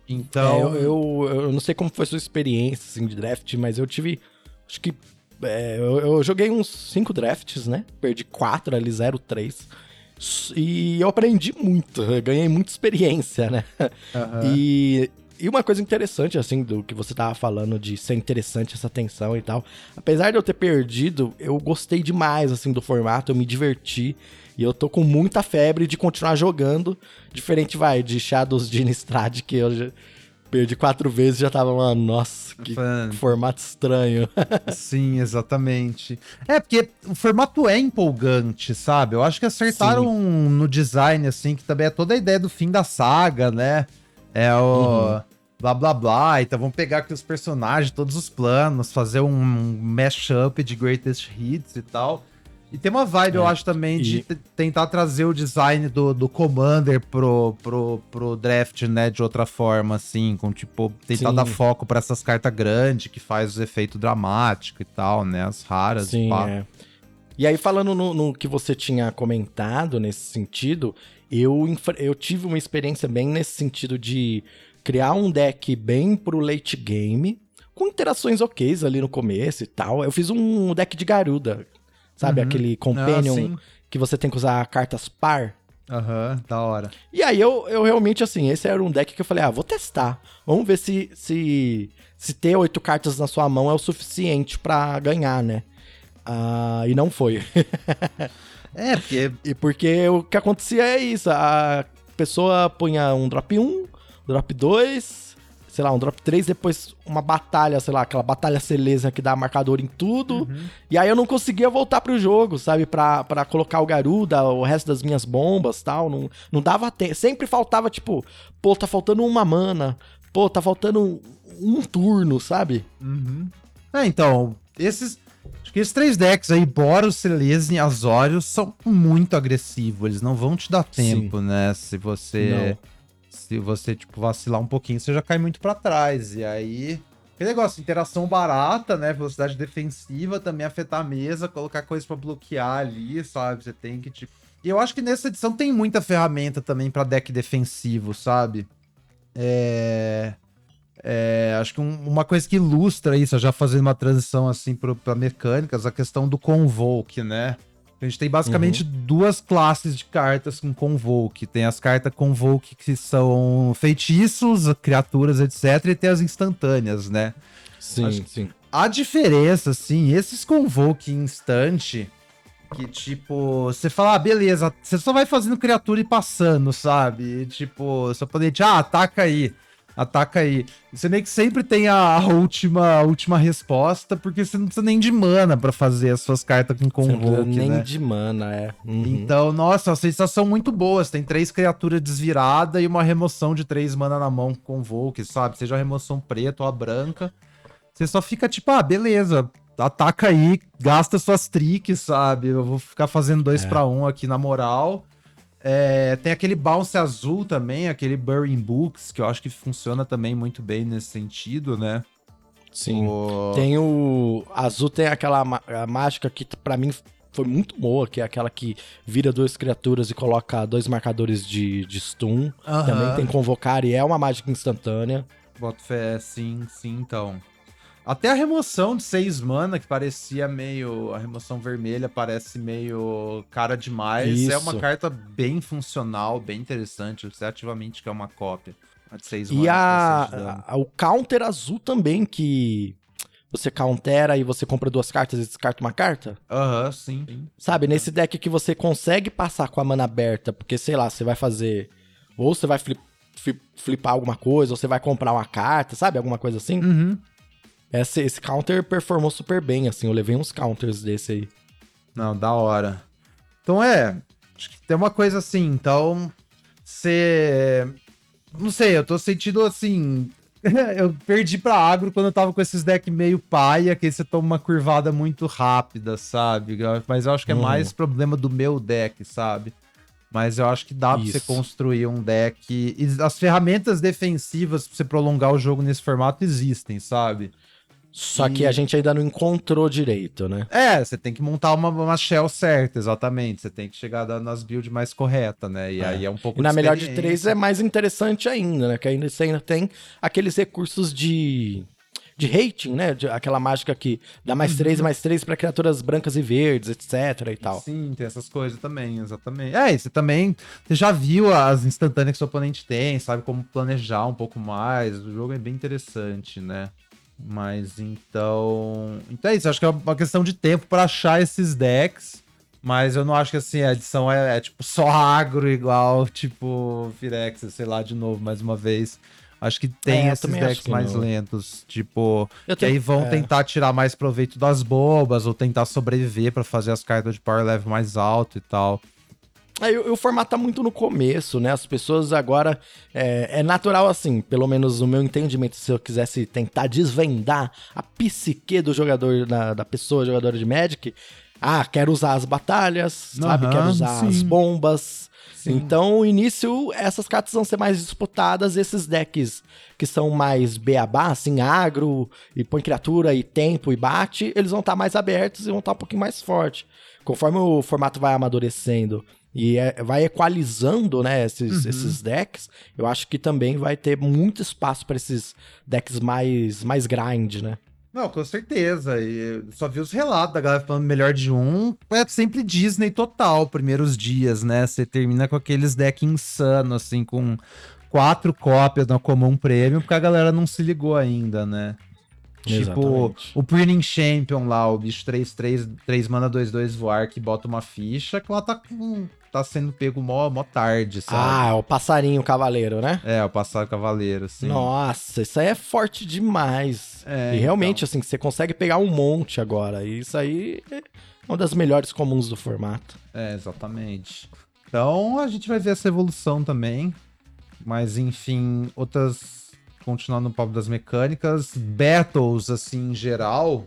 Então. É, eu, eu, eu, não sei como foi sua experiência assim, de draft, mas eu tive. Acho que. É, eu, eu, joguei uns 5 drafts, né? Perdi 4 ali, 0, 3. E eu aprendi muito, ganhei muita experiência, né? Uhum. E, e uma coisa interessante, assim, do que você tava falando de ser interessante essa tensão e tal. Apesar de eu ter perdido, eu gostei demais, assim, do formato, eu me diverti. E eu tô com muita febre de continuar jogando. Diferente, vai, de Shadows de Innistrad, que eu já perdi quatro vezes e já tava, mano, nossa, que formato estranho. [LAUGHS] Sim, exatamente. É, porque o formato é empolgante, sabe? Eu acho que acertaram Sim. no design, assim, que também é toda a ideia do fim da saga, né? É o. Uhum. Blá blá blá, então vamos pegar aqui os personagens, todos os planos, fazer um mashup de greatest hits e tal. E tem uma vibe, é, eu acho, também, e... de tentar trazer o design do, do Commander pro, pro, pro draft, né, de outra forma, assim, com, tipo, tentar Sim. dar foco para essas cartas grandes, que faz o efeito dramático e tal, né, as raras. Sim, é. E aí, falando no, no, que você tinha comentado nesse sentido, eu, eu tive uma experiência bem nesse sentido de criar um deck bem pro late game, com interações ok ali no começo e tal. Eu fiz um deck de Garuda, Sabe? Uhum. Aquele companion ah, que você tem que usar cartas par. Aham, uhum, da hora. E aí eu, eu realmente, assim, esse era um deck que eu falei, ah, vou testar. Vamos ver se, se, se ter oito cartas na sua mão é o suficiente para ganhar, né? Ah, e não foi. [LAUGHS] é, porque... E porque o que acontecia é isso, a pessoa punha um drop 1, drop 2, sei lá, um drop 3, depois uma batalha, sei lá, aquela batalha celeza que dá marcador em tudo. Uhum. E aí eu não conseguia voltar pro jogo, sabe? Pra, pra colocar o Garuda, o resto das minhas bombas tal. Não, não dava tempo. Sempre faltava, tipo, pô, tá faltando uma mana. Pô, tá faltando um, um turno, sabe? Uhum. É, então, esses. Acho que esses três decks aí, Boros, Celese e Azorius, são muito agressivos. Eles não vão te dar tempo, Sim. né? Se você. Não se você, tipo, vacilar um pouquinho, você já cai muito para trás. E aí. Que negócio, interação barata, né? Velocidade defensiva, também afetar a mesa, colocar coisa para bloquear ali, sabe? Você tem que, tipo. E eu acho que nessa edição tem muita ferramenta também para deck defensivo, sabe? É. É, acho que um, uma coisa que ilustra isso, já fazendo uma transição assim para mecânicas, a questão do Convoke, né? A gente tem basicamente uhum. duas classes de cartas com Convoke. Tem as cartas Convoke que são feitiços, criaturas, etc. E tem as instantâneas, né? Sim, Acho sim. A diferença, assim, esses Convoke instante, que tipo, você fala, ah, beleza, você só vai fazendo criatura e passando, sabe? E, tipo, seu oponente, ah, ataca aí ataca aí. Você meio que sempre tem a, última, a última resposta, porque você não precisa nem de mana para fazer as suas cartas com convoke, Nem né? de mana, é. Uhum. Então, nossa, a sensação muito boa. Você tem três criaturas desviradas e uma remoção de três mana na mão com convoke, sabe? Seja a remoção preta ou a branca. Você só fica tipo, ah, beleza, ataca aí, gasta suas tricks, sabe? Eu vou ficar fazendo dois é. para um aqui na moral. É, tem aquele bounce azul também, aquele Burning Books, que eu acho que funciona também muito bem nesse sentido, né? Sim. O... Tem o. Azul tem aquela mágica que para mim foi muito boa, que é aquela que vira duas criaturas e coloca dois marcadores de, de stun. Também tem convocar e é uma mágica instantânea. Boto fé, sim, sim, então. Até a remoção de 6 mana, que parecia meio. A remoção vermelha parece meio cara demais. Isso. É uma carta bem funcional, bem interessante. Você ativamente quer uma cópia. A de 6 e a, a, o counter azul também, que você countera e você compra duas cartas e descarta uma carta? Aham, uhum, sim, sim. Sabe, nesse deck que você consegue passar com a mana aberta, porque sei lá, você vai fazer. Ou você vai flip, flip, flipar alguma coisa, ou você vai comprar uma carta, sabe? Alguma coisa assim. Uhum. Esse, esse counter performou super bem, assim. Eu levei uns counters desse aí. Não, da hora. Então é. Acho que tem uma coisa assim. Então. Você. Não sei, eu tô sentindo assim. [LAUGHS] eu perdi pra agro quando eu tava com esses decks meio paia, que aí você toma uma curvada muito rápida, sabe? Mas eu acho que é uhum. mais problema do meu deck, sabe? Mas eu acho que dá Isso. pra você construir um deck. E as ferramentas defensivas pra você prolongar o jogo nesse formato existem, sabe? Só E- que a gente ainda não encontrou direito, né? É, você tem que montar uma, uma shell certa, exatamente. Você tem que chegar nas builds mais corretas, né? E É. aí é um pouco E na melhor de três é mais interessante ainda, né? Que ainda você ainda tem aqueles recursos de, de rating, né? De- aquela mágica que dá mais Uhum. três, mais três pra criaturas brancas e verdes, etc e tal. Sim, tem essas coisas também, exatamente. É, e você também você já viu as instantâneas que seu oponente tem, sabe como planejar um pouco mais. O jogo é bem interessante, né? Mas então. Então é isso, acho que é uma questão de tempo pra achar esses decks. Mas eu não acho que assim, a edição é, é, tipo só agro igual, [LAUGHS] tipo, Firex, sei lá, de novo, mais uma vez. Acho que tem É, esses decks mais não. lentos, tipo, Eu que aí tenho- vão é. tentar tirar mais proveito das bobas, ou tentar sobreviver pra fazer as cartas de power level mais alto e tal. Aí o, o formato tá muito no começo, né? As pessoas agora. É, é natural assim, pelo menos no meu entendimento, se eu quisesse tentar desvendar a psique do jogador, da, da pessoa jogadora de Magic. Ah, quero usar as batalhas, sabe? Aham, Quero usar as sim. bombas. Sim. Então, no início, essas cartas vão ser mais disputadas. Esses decks que são mais beabá, assim, agro, e põe criatura, e tempo, e bate, eles vão estar mais abertos e vão estar um pouquinho mais forte. Conforme o formato vai amadurecendo e é- vai equalizando, né, esses, esses decks, eu acho que também vai ter muito espaço para esses decks mais, mais grind, né? Não, com certeza. E eu só vi os relatos da galera falando melhor de um. É sempre Disney total, primeiros dias, né? Você termina com aqueles decks insanos, assim, com quatro cópias na Comum Premium, porque a galera não se ligou ainda, né? Tipo, Exatamente. o Printing Champion lá, o bicho 3-3, 3 mana 2-2 voar, que bota uma ficha, que lá tá com. Tá sendo pego mó, mó tarde, sabe? Ah, é o passarinho cavaleiro, né? É, o passado cavaleiro, assim. Nossa, isso aí é forte demais. É, e realmente, então. assim, você consegue pegar um monte agora. E isso aí é uma das melhores comuns do formato. É, exatamente. Então a gente vai ver essa evolução também. Mas enfim, outras. Continuando no papo das mecânicas, battles, assim, em geral.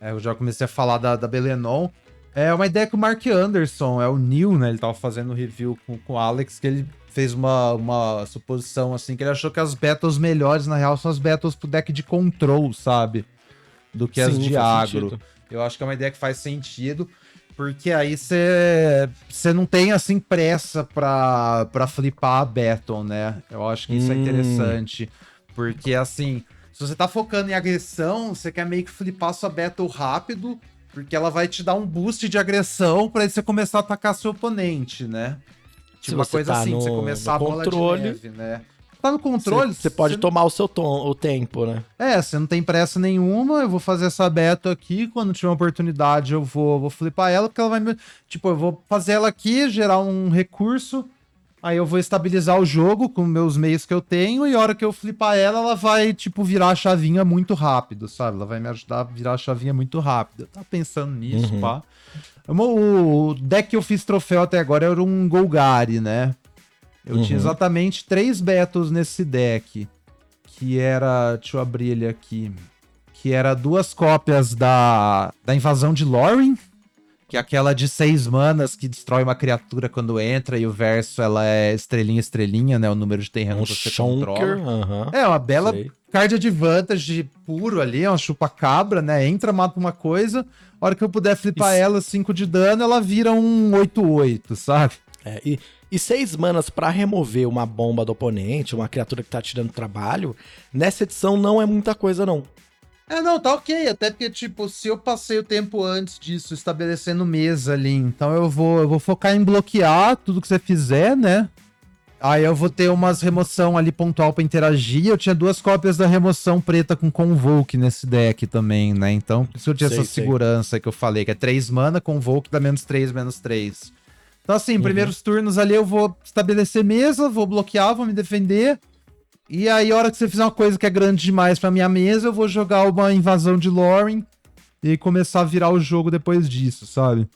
é, eu já comecei a falar da, da Belenon. É uma ideia que o Mark Anderson, é o Neil, né? Ele tava fazendo um review com, com o Alex, que ele fez uma, uma suposição, assim, que ele achou que as battles melhores, na real, são as battles pro deck de control, sabe? Do que as Sim, de faz agro. sentido. Eu acho que é uma ideia que faz sentido, porque aí você não tem assim pressa pra, pra flipar a Battle, né? Eu acho que isso é Hum. interessante, porque assim, se você tá focando em agressão, você quer meio que flipar sua Battle rápido, porque ela vai te dar um boost de agressão pra aí você começar a atacar seu oponente, né? Tipo uma coisa tá assim, no- você começar a bola controle, de neve, né? Tá no controle, Você você pode você- tomar o seu tom, o tempo, né? é, você não tem pressa nenhuma, eu vou fazer essa beta aqui, quando tiver uma oportunidade eu vou, vou flipar ela, porque ela vai me... Tipo, eu vou fazer ela aqui, gerar um recurso, aí eu vou estabilizar o jogo com meus meios que eu tenho, e a hora que eu flipar ela, ela vai, tipo, virar a chavinha muito rápido, sabe? Ela vai me ajudar a virar a chavinha muito rápido. Eu tava pensando nisso, Uhum. pá. O deck que eu fiz troféu até agora era um Golgari, né? Eu tinha Uhum. exatamente três battles nesse deck. Que era. Deixa eu abrir ele aqui. Que era duas cópias da, da invasão de Lorin. Que é aquela de seis manas que destrói uma criatura quando entra. E o verso ela é estrelinha, estrelinha, né? O número de terreno Um que você Shonker. controla. aham. É, uma bela Sei. card advantage puro ali, é uma chupa-cabra, né? Entra, mata uma coisa. A hora que eu puder flipar Isso. ela 5 de dano, ela vira um 8-8, sabe? É, e, e seis manas pra remover uma bomba do oponente, uma criatura que tá te dando trabalho, nessa edição não é muita coisa, não. É, não, tá ok. Até porque, tipo, se eu passei o tempo antes disso estabelecendo mesa ali, então eu vou, eu vou focar em bloquear tudo que você fizer, né? Aí eu vou ter umas remoção ali pontual pra interagir. Eu tinha duas cópias da remoção preta com Convoke nesse deck também, né? Então, por isso eu tinha Sei, essa sei. segurança que eu falei, que é 3 mana, Convoke dá menos 3, menos 3. Então, assim, Uhum. primeiros turnos ali eu vou estabelecer mesa, vou bloquear, vou me defender. E aí, a hora que você fizer uma coisa que é grande demais pra minha mesa, eu vou jogar uma invasão de Lorin e começar a virar o jogo depois disso, sabe?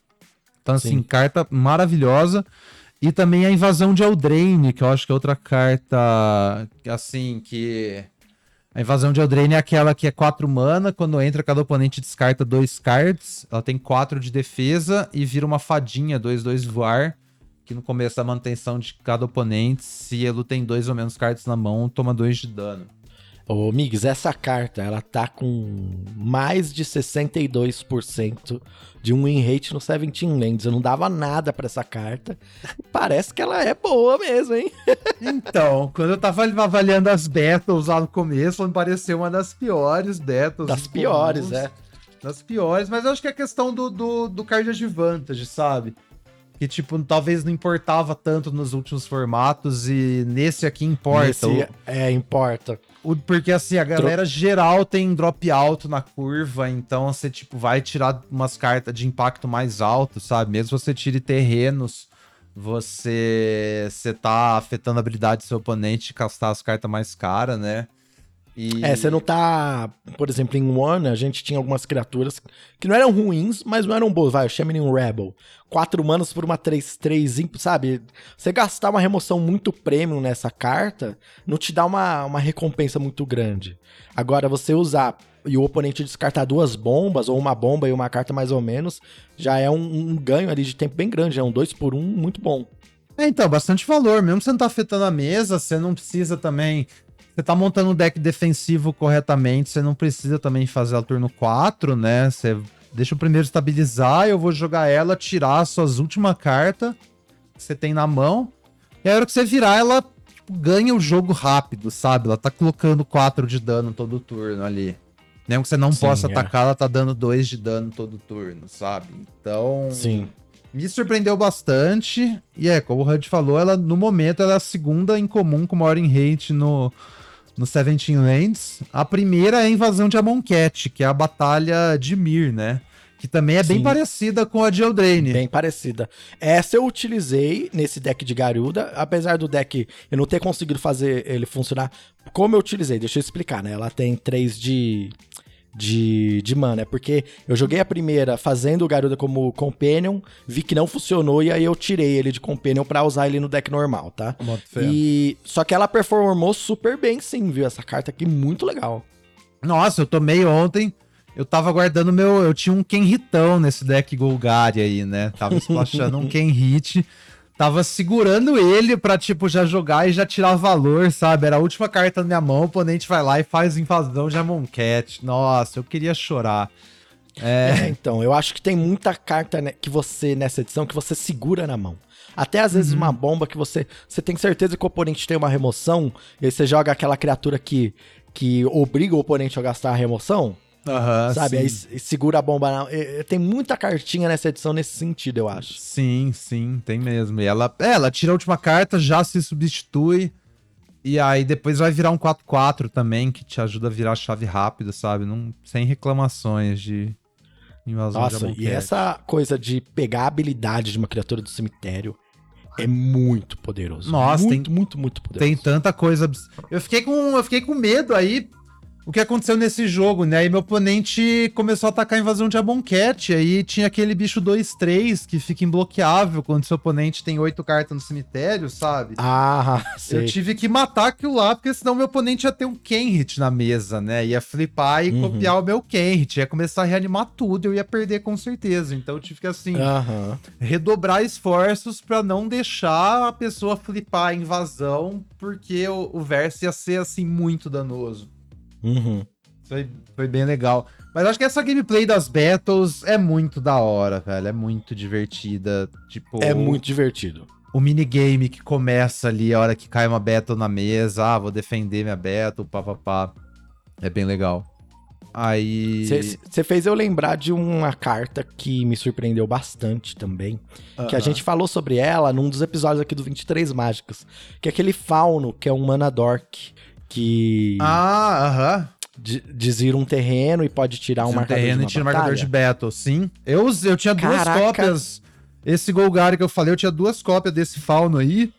Então, assim, Sim. carta maravilhosa. E também a invasão de Eldraine, que eu acho que é outra carta, assim, que... A invasão de Eldraine é aquela que é 4 mana, quando entra, cada oponente descarta dois cards, ela tem 4 de defesa e vira uma fadinha, 2-2 voar, que no começo da manutenção de cada oponente, se ele tem dois ou menos cartas na mão, toma dois de dano. Ô, Migs, essa carta, ela tá com mais de 62% de um win rate no 17 Lands. Eu não dava nada pra essa carta. [LAUGHS] Parece que ela é boa mesmo, hein? [LAUGHS] Então, quando eu tava avaliando as battles lá no começo, me pareceu uma das piores battles. Das piores, comuns, é. Das piores, mas eu acho que é questão do, do, do card advantage, sabe? Que, tipo, talvez não importava tanto nos últimos formatos e nesse aqui importa. Nesse, o, é, importa. O, porque, assim, a galera Tro... geral tem drop alto na curva, então você, tipo, vai tirar umas cartas de impacto mais alto, sabe? Mesmo você tire terrenos, você, você tá afetando a habilidade do seu oponente de castar as cartas mais caras, né? E... É, você não tá. Por exemplo, em One, a gente tinha algumas criaturas que não eram ruins, mas não eram boas. Vai, o Shaman Rebel. Quatro manas por uma 3-3, sabe? Você gastar uma remoção muito premium nessa carta não te dá uma, uma recompensa muito grande. Agora, você usar e o oponente descartar duas bombas, ou uma bomba e uma carta mais ou menos, já é um, um ganho ali de tempo bem grande. É um 2 por 1 um muito bom. É, então, bastante valor. Mesmo você não tá afetando a mesa, você não precisa também você tá montando um deck defensivo corretamente, você não precisa também fazer o turno 4, né? Você deixa o primeiro estabilizar, eu vou jogar ela, tirar as suas últimas cartas que você tem na mão. E a hora que você virar, ela tipo, ganha o jogo rápido, sabe? Ela tá colocando 4 de dano todo turno ali. Mesmo que você não Sim, possa é. atacar, ela tá dando 2 de dano todo turno, sabe? Então. Sim. Me surpreendeu bastante. E é, como o HUD falou, ela no momento ela é a segunda em comum com maior em rate no, no Seventeen Lands. A primeira é a invasão de Amonkhet, que é a batalha de Mir, né? Que também é Sim. bem parecida com a de Eldraine. Bem parecida. Essa eu utilizei nesse deck de Garuda, apesar do deck eu não ter conseguido fazer ele funcionar como eu utilizei. Deixa eu explicar, né? Ela tem 3 de de, de mana. É porque eu joguei a primeira fazendo o Garuda como Companion, vi que não funcionou e aí eu tirei ele de Companion para usar ele no deck normal, tá? E só que ela performou super bem sim, viu? Essa carta aqui muito legal. Nossa, eu tomei ontem. Eu tava guardando meu. Eu tinha um Kenritão nesse deck Golgari aí, né? Tava [LAUGHS] splashando um Kenhit tava segurando ele pra, tipo, já jogar e já tirar valor, sabe? Era a última carta na minha mão, o oponente vai lá e faz invasão de Amonkhet. Nossa, eu queria chorar. É... é... então, eu acho que tem muita carta né, que você, nessa edição, que você segura na mão. Até às vezes uhum. uma bomba que você. Você tem certeza que o oponente tem uma remoção, e aí você joga aquela criatura que, que obriga o oponente a gastar a remoção. Uhum, sabe? Sim. Aí segura a bomba. Na... Tem muita cartinha nessa edição nesse sentido, eu acho. Sim, sim, tem mesmo. E ela, é, ela tira a última carta, já se substitui. E aí depois vai virar um 4-4 também, que te ajuda a virar a chave rápida, sabe? Não, sem reclamações de invasão Nossa, de e essa coisa de pegar a habilidade de uma criatura do cemitério é muito poderoso. Nossa, muito, tem, muito, muito poderoso. Tem tanta coisa. Eu fiquei com, eu fiquei com medo aí o que aconteceu nesse jogo, né? Aí meu oponente começou a atacar a invasão de Aboncat, aí tinha aquele bicho 2-3 que fica imbloqueável quando seu oponente tem oito cartas no cemitério, sabe? Ah, sei. Eu tive que matar aquilo lá, porque senão meu oponente ia ter um Kenhit na mesa, né? Ia flipar e uhum. copiar o meu Kenhit, ia começar a reanimar tudo, eu ia perder com certeza. Então eu tive que, assim, uhum. redobrar esforços para não deixar a pessoa flipar a invasão, porque o, o verso ia ser, assim, muito danoso. Uhum. Foi, foi bem legal. Mas acho que essa gameplay das battles é muito da hora, velho. É muito divertida. Tipo. É muito divertido. O minigame que começa ali, a hora que cai uma battle na mesa. Ah, vou defender minha battle, papapá. É bem legal. Aí. Você fez eu lembrar de uma carta que me surpreendeu bastante também. Uh -huh. Que a gente falou sobre ela num dos episódios aqui do 23 Mágicas. Que é aquele Fauno, que é um Mana Dork que. Ah, aham. Desvira um terreno e pode tirar um marcador terreno de e tira um marcador de battle, sim. Eu, eu tinha duas Caraca. cópias. Esse Golgari que eu falei, eu tinha duas cópias desse fauno aí.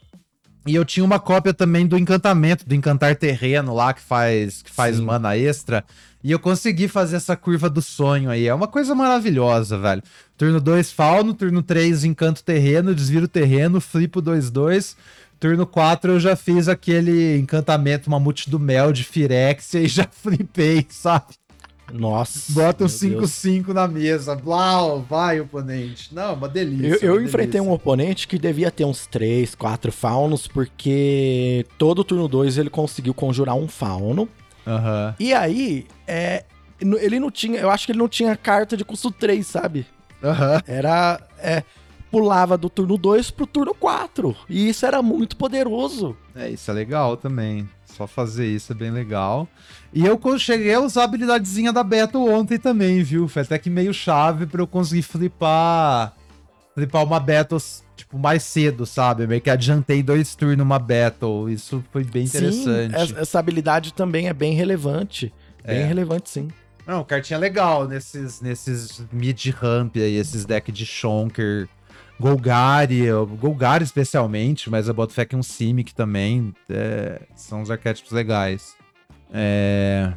E eu tinha uma cópia também do encantamento, do encantar terreno lá, que faz, que faz mana extra. E eu consegui fazer essa curva do sonho aí. É uma coisa maravilhosa, velho. Turno 2, fauno. Turno 3, encanto terreno. Desviro terreno. Flipo 2-2. Turno 4 eu já fiz aquele encantamento Mamute do Mel de Firexia e já [LAUGHS] flipei, sabe? Nossa. Bota Deus. 5-5 na mesa. Blau, vai, oponente. Não, uma delícia. Eu, eu uma enfrentei um delícia. oponente que devia ter uns 3, 4 faunos, porque todo turno 2 ele conseguiu conjurar um fauno. Aham. E aí, é, ele não tinha. Eu acho que ele não tinha carta de custo 3, sabe? Aham. Era. É, pulava do turno 2 pro turno 4. E isso era muito poderoso. É, isso é legal também. Só fazer isso é bem legal. E eu cheguei a usar a habilidadezinha da Battle ontem também, viu? Foi até que meio chave pra eu conseguir flipar. Flipar uma Battle, tipo, mais cedo, sabe? Meio que adiantei dois turnos uma Battle. Isso foi bem interessante. Sim, essa- habilidade também é bem relevante. Bem É. relevante, sim. Não, cartinha legal nesses, nesses mid-ramp aí, esses decks de Shonker. Golgari, Golgari especialmente, mas a Botfec um Simic também. é, são os arquétipos legais. É,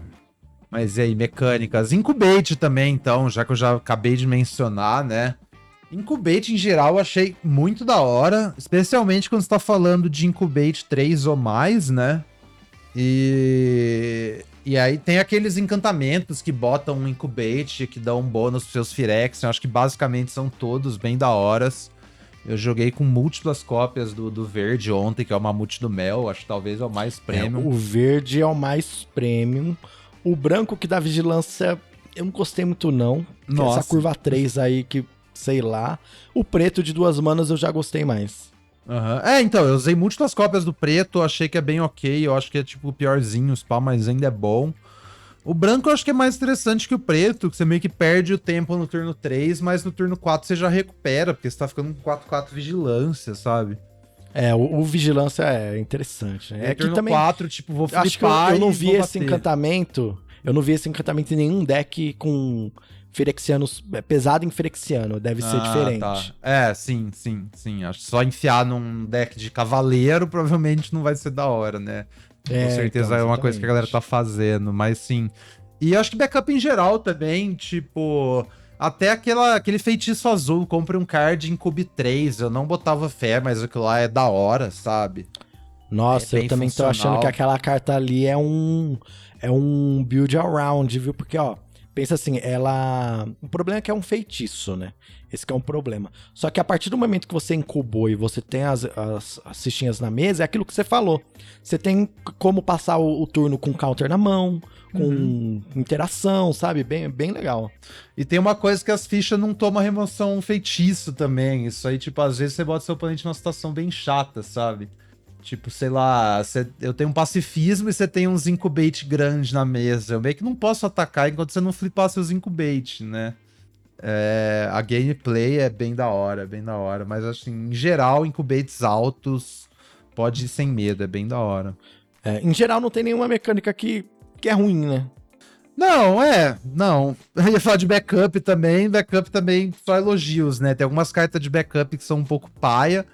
Mas e aí, mecânicas? Incubate também, então, já que eu já acabei de mencionar, né? Incubate em geral eu achei muito da hora, especialmente quando você tá falando de Incubate 3 ou mais, né? E, e aí tem aqueles encantamentos que botam um incubate, que dão um bônus pros seus Firex. Eu acho que basicamente são todos bem da horas. Eu joguei com múltiplas cópias do, do verde ontem, que é o Mamute do Mel. Acho que talvez é o mais É, premium. o verde é o mais premium. O branco que dá vigilância, eu não gostei muito, não. É Nossa. Essa curva 3 aí que, sei lá. O preto de duas manas eu já gostei mais. Aham. É, então, eu usei múltiplas cópias do preto, achei que é bem ok. Eu acho que é tipo piorzinho, os pá, mas ainda é bom. O branco eu acho que é mais interessante que o preto, que você meio que perde o tempo no turno 3, mas no turno 4 você já recupera, porque você tá ficando com 4-4 vigilância, sabe? É, o, o vigilância é interessante. né? É que também. 4, tipo, vou Acho que eu, flipar eu não vi esse bater. encantamento. Eu não vi esse encantamento em nenhum deck com Firexianos. é, Pesado em Firexiano. Deve ser Ah, diferente. tá. É, sim, sim, sim. Acho que só enfiar num deck de cavaleiro provavelmente não vai ser da hora, né? É, Com certeza então, é uma coisa que a galera tá fazendo, mas sim. E eu acho que backup em geral também, tipo. Até aquela, aquele feitiço azul, compre um card em Cube 3. Eu não botava fé, mas aquilo lá é da hora, sabe? Nossa, É eu também tô achando funcional. que aquela carta ali é um é um build around, viu? Porque ó, pensa assim, ela, o problema é que é um feitiço, né? Esse que é um problema. Só que a partir do momento que você incubou e você tem as, as, as fichinhas na mesa, é aquilo que você falou. Você tem como passar o, o turno com counter na mão, com Uhum. interação, sabe? Bem, bem legal. E tem uma coisa que as fichas não tomam remoção feitiço também. Isso aí, tipo, às vezes você bota seu oponente numa situação bem chata, sabe? Tipo, sei lá, você- eu tenho um pacifismo e você tem uns incubate grande na mesa. Eu meio que não posso atacar enquanto você não flipar seus incubate, né? É, a gameplay é bem da hora, bem da hora. Mas assim, em geral, incubates altos pode ir sem medo, é bem da hora. É, em geral, não tem nenhuma mecânica que, que é ruim, né? Não, é, não. [LAUGHS] Eu ia falar de backup também, backup também só elogios, né? Tem algumas cartas de backup que são um pouco paia,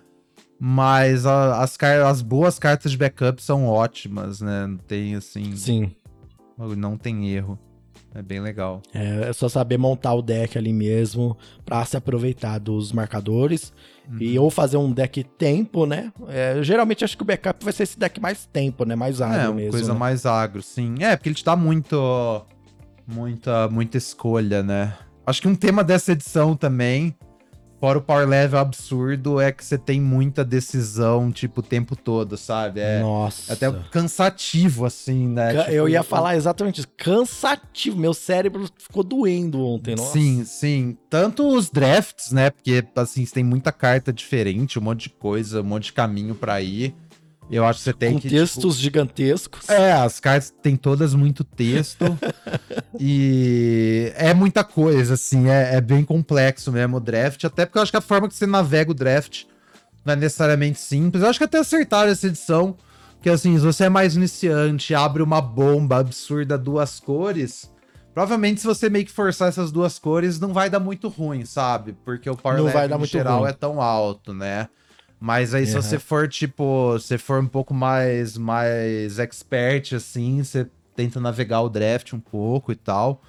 mas a- as, as boas cartas de backup são ótimas, né? Não tem assim, Sim. não tem erro. É bem legal. É, é só saber montar o deck ali mesmo pra se aproveitar dos marcadores e ou fazer um deck tempo, né? É, geralmente acho que o backup vai ser esse deck mais tempo, né? Mais ágil é, uma mesmo. coisa né? mais agro, sim. É, porque ele te dá muito muita muita escolha, né? Acho que um tema dessa edição também, fora o power level absurdo, é que você tem muita decisão, tipo, o tempo todo, sabe? É Nossa. até cansativo, assim, né? Ca- Tipo, eu ia falar exatamente isso. Cansativo. Meu cérebro ficou doendo ontem, nossa. Sim, sim. Tanto os drafts, né? Porque, assim, você tem muita carta diferente, um monte de coisa, um monte de caminho pra ir. Eu acho que você tem Com que. textos gigantescos. tipo, é, as cartas têm todas muito texto. [LAUGHS] e é muita coisa, assim, é, é bem complexo mesmo o draft. Até porque eu acho que a forma que você navega o draft não é necessariamente simples. Eu acho que até acertaram essa edição. Que assim, se você é mais iniciante, abre uma bomba absurda, duas cores. Provavelmente, se você meio que forçar essas duas cores, não vai dar muito ruim, sabe? Porque o power level geral ruim. é tão alto, né? Mas aí, se Uhum. você for, tipo, se for um pouco mais, mais expert, assim, você tenta navegar o draft um pouco e tal.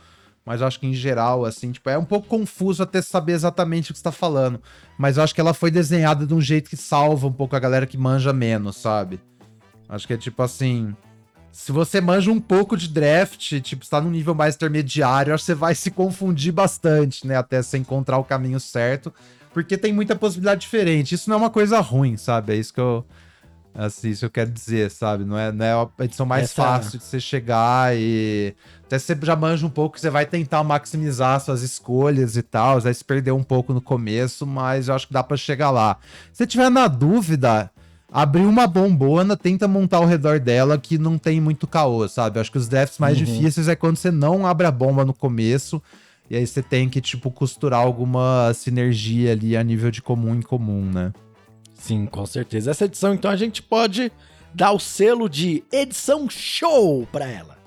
Mas eu acho que em geral, assim, tipo, é um pouco confuso até saber exatamente o que você tá falando. Mas eu acho que ela foi desenhada de um jeito que salva um pouco a galera que manja menos, sabe? Acho que é tipo assim. se você manja um pouco de draft, tipo, está num nível mais intermediário, acho que você vai se confundir bastante, né? Até você encontrar o caminho certo. Porque tem muita possibilidade diferente. Isso não é uma coisa ruim, sabe? É isso que eu. Assim, isso eu quero dizer, sabe? Não é, não é a edição mais Essa... fácil de você chegar e. Até você já manja um pouco, você vai tentar maximizar suas escolhas e tal. Vai se perder um pouco no começo, mas eu acho que dá para chegar lá. Se tiver na dúvida, abrir uma bombona, tenta montar ao redor dela que não tem muito caô, sabe? Eu acho que os drafts mais uhum. difíceis é quando você não abre a bomba no começo. E aí você tem que, tipo, costurar alguma sinergia ali a nível de comum em comum, né? Sim, com certeza. Essa edição, então, a gente pode dar o selo de edição show pra ela.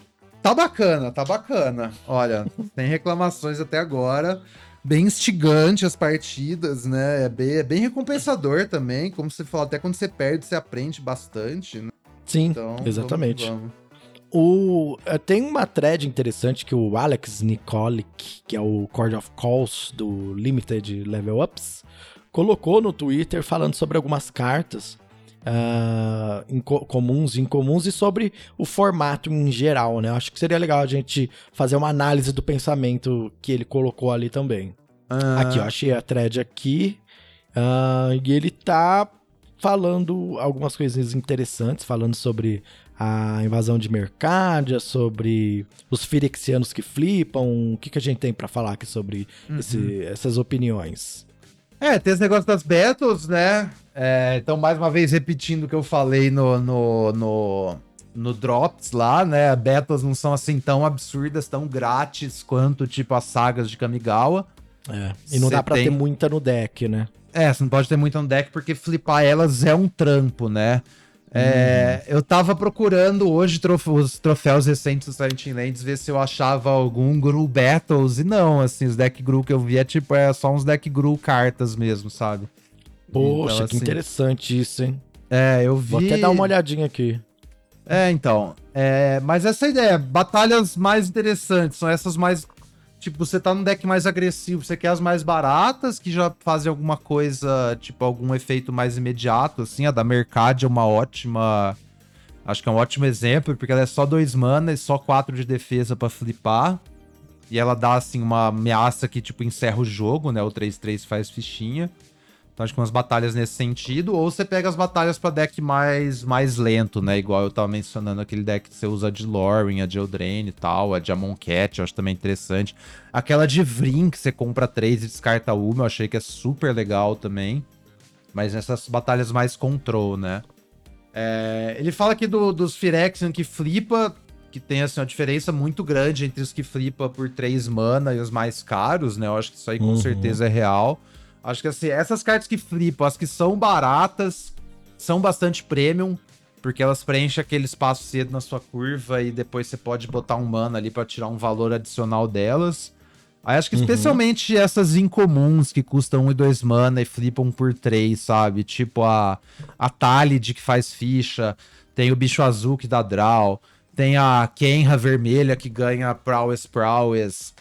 Tá bacana, tá bacana. Olha, [LAUGHS] tem reclamações até agora. Bem instigante as partidas, né? É bem, é bem recompensador também. Como você falou, até quando você perde, você aprende bastante, né? Sim, então, exatamente. Vamos, vamos. O, eh, tem uma thread interessante que o Alex Nikolic, que é o Cord of Calls do Limited Level Ups, colocou no Twitter falando sobre algumas cartas uh, inco comuns e incomuns e sobre o formato em geral, né? Acho que seria legal a gente fazer uma análise do pensamento que ele colocou ali também. Ah. Aqui, eu achei a thread aqui. Uh, e ele tá falando algumas coisas interessantes, falando sobre a invasão de Mercádia, sobre os Firexianos que flipam. O que, que a gente tem para falar aqui sobre uhum. esse, essas opiniões? É, tem esse negócio das battles, né? É, então, mais uma vez, repetindo o que eu falei no, no, no, no Drops lá, né? Battles não são assim tão absurdas, tão grátis quanto, tipo, as sagas de Kamigawa. É, e não Cê dá pra tem... ter muita no deck, né? É, você não pode ter muita no deck porque flipar elas é um trampo, né? É, hum. Eu tava procurando hoje trofe os troféus recentes do Silent Lands, ver se eu achava algum Gru Battles, e não, assim, os deck Gru que eu vi é tipo, é só uns deck Gru cartas mesmo, sabe? Poxa, então, que assim, interessante isso, hein? É, eu vi... Vou até dar uma olhadinha aqui. É, então, é, mas essa é ideia, batalhas mais interessantes, são essas mais Tipo, você tá num deck mais agressivo, você quer as mais baratas, que já fazem alguma coisa, tipo, algum efeito mais imediato, assim. A da Mercade é uma ótima. Acho que é um ótimo exemplo, porque ela é só dois mana e só quatro de defesa para flipar. E ela dá, assim, uma ameaça que, tipo, encerra o jogo, né? O 3-3 faz fichinha. Então acho que umas batalhas nesse sentido, ou você pega as batalhas para deck mais, mais lento, né? Igual eu tava mencionando aquele deck que você usa de Loring, a de Eldraine e tal, a de Amonkhet, eu acho também interessante. Aquela de Vrin, que você compra três e descarta uma, eu achei que é super legal também. Mas nessas batalhas mais control, né? É, ele fala aqui do, dos Phyrexian que flipa, que tem assim, uma diferença muito grande entre os que flipa por 3 mana e os mais caros, né? Eu acho que isso aí com uhum. certeza é real. Acho que assim, essas cartas que flipam, as que são baratas, são bastante premium, porque elas preenchem aquele espaço cedo na sua curva e depois você pode botar um mana ali para tirar um valor adicional delas. Aí acho que uhum. especialmente essas incomuns que custam 1 e 2 mana e flipam por 3, sabe? Tipo a, a Talid que faz ficha, tem o bicho azul que dá draw, tem a Kenra vermelha que ganha Prowess Prowess.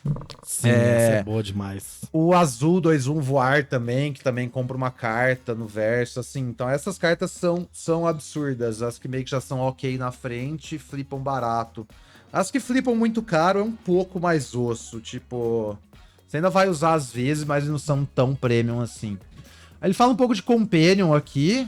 Sim, é... essa é boa demais. O azul 2-1 voar também, que também compra uma carta no verso, assim. Então essas cartas são, são absurdas. As que meio que já são ok na frente, flipam barato. As que flipam muito caro é um pouco mais osso. Tipo, você ainda vai usar às vezes, mas não são tão premium assim. Ele fala um pouco de Companion aqui.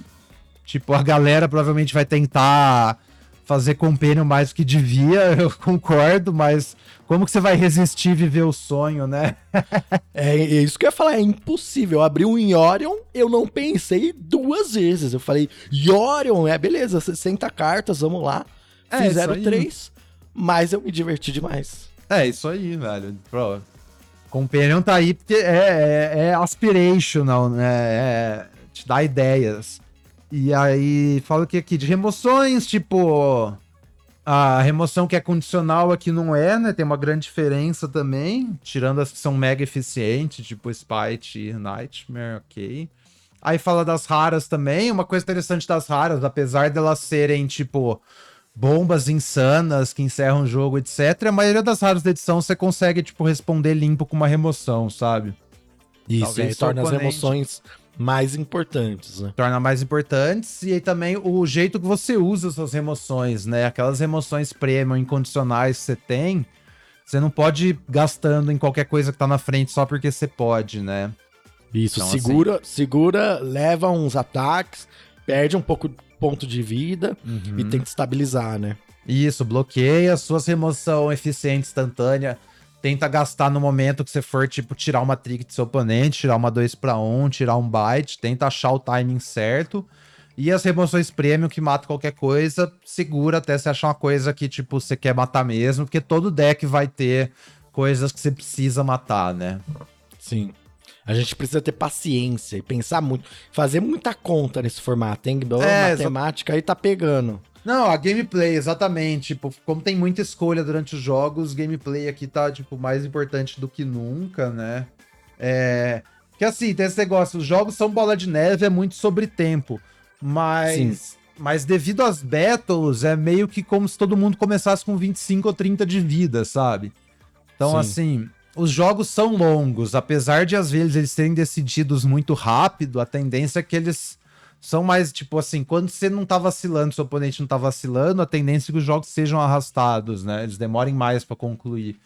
Tipo, a galera provavelmente vai tentar fazer companion mais do que devia, [LAUGHS] eu concordo, mas como que você vai resistir viver o sonho, né? [LAUGHS] é, é, isso que eu ia falar, é impossível. Eu abri um Yorion, eu não pensei duas vezes. Eu falei, Yorion, é beleza, 60 cartas, vamos lá. É, Fizeram três, mas eu me diverti demais. É, isso aí, velho. Pro, Companion tá aí porque é, é, é aspirational, né? É, te dá ideias. E aí, fala que aqui de remoções, tipo. A remoção que é condicional aqui não é, né? Tem uma grande diferença também. Tirando as que são mega eficientes, tipo Spite e Nightmare, ok. Aí fala das raras também. Uma coisa interessante das raras, apesar delas serem, tipo, bombas insanas que encerram o jogo, etc. A maioria das raras da edição você consegue, tipo, responder limpo com uma remoção, sabe? Isso, Talvez aí torna as remoções mais importantes, né? Torna mais importantes e aí também o jeito que você usa suas remoções, né? Aquelas remoções premium incondicionais que você tem, você não pode ir gastando em qualquer coisa que tá na frente só porque você pode, né? Isso, então, segura, assim... segura, leva uns ataques, perde um pouco de ponto de vida uhum. e tem que estabilizar, né? Isso, bloqueia suas remoção eficiente instantânea tenta gastar no momento que você for, tipo, tirar uma trick do seu oponente, tirar uma 2 para 1, tirar um bite, tenta achar o timing certo. E as remoções premium que matam qualquer coisa, segura até você achar uma coisa que, tipo, você quer matar mesmo, porque todo deck vai ter coisas que você precisa matar, né? Sim. A gente precisa ter paciência e pensar muito, fazer muita conta nesse formato, hein? É, matemática aí tá pegando. Não, a gameplay, exatamente. Tipo, como tem muita escolha durante os jogos, gameplay aqui tá, tipo, mais importante do que nunca, né? É. Que assim, tem esse negócio, os jogos são bola de neve, é muito sobre tempo. Mas. Sim. Mas devido às battles, é meio que como se todo mundo começasse com 25 ou 30 de vida, sabe? Então, Sim. assim, os jogos são longos, apesar de às vezes eles serem decididos muito rápido, a tendência é que eles são mais, tipo assim, quando você não tá vacilando, seu oponente não tá vacilando, a tendência é que os jogos sejam arrastados, né? Eles demorem mais para concluir.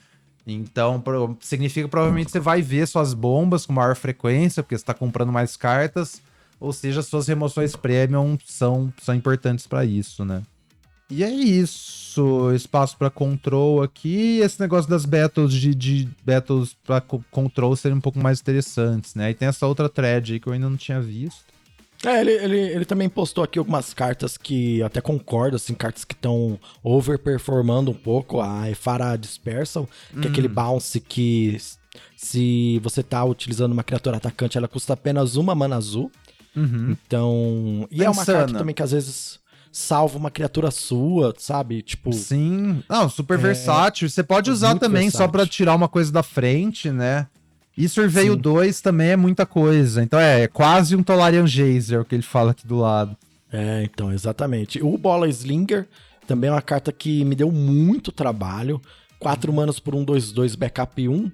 Então, pro, significa que provavelmente você vai ver suas bombas com maior frequência, porque você tá comprando mais cartas, ou seja, suas remoções premium são, são importantes para isso, né? E é isso. Espaço para control aqui. Esse negócio das battles de, de battles para control serem um pouco mais interessantes, né? E tem essa outra thread aí que eu ainda não tinha visto. É, ele, ele, ele também postou aqui algumas cartas que até concordo, assim, cartas que estão overperformando um pouco. A Efara Dispersal, que é aquele hum. bounce que se você tá utilizando uma criatura atacante, ela custa apenas uma mana azul. Uhum. Então. E é, é uma carta também que às vezes salva uma criatura sua, sabe? Tipo. Sim. Não, super é... versátil. Você pode usar também versátil. só para tirar uma coisa da frente, né? E Surveio 2 também é muita coisa. Então é, é quase um Tolarian Jazer, o que ele fala aqui do lado. É, então, exatamente. O Bola Slinger também é uma carta que me deu muito trabalho. 4 manas por um 2-2 backup 1,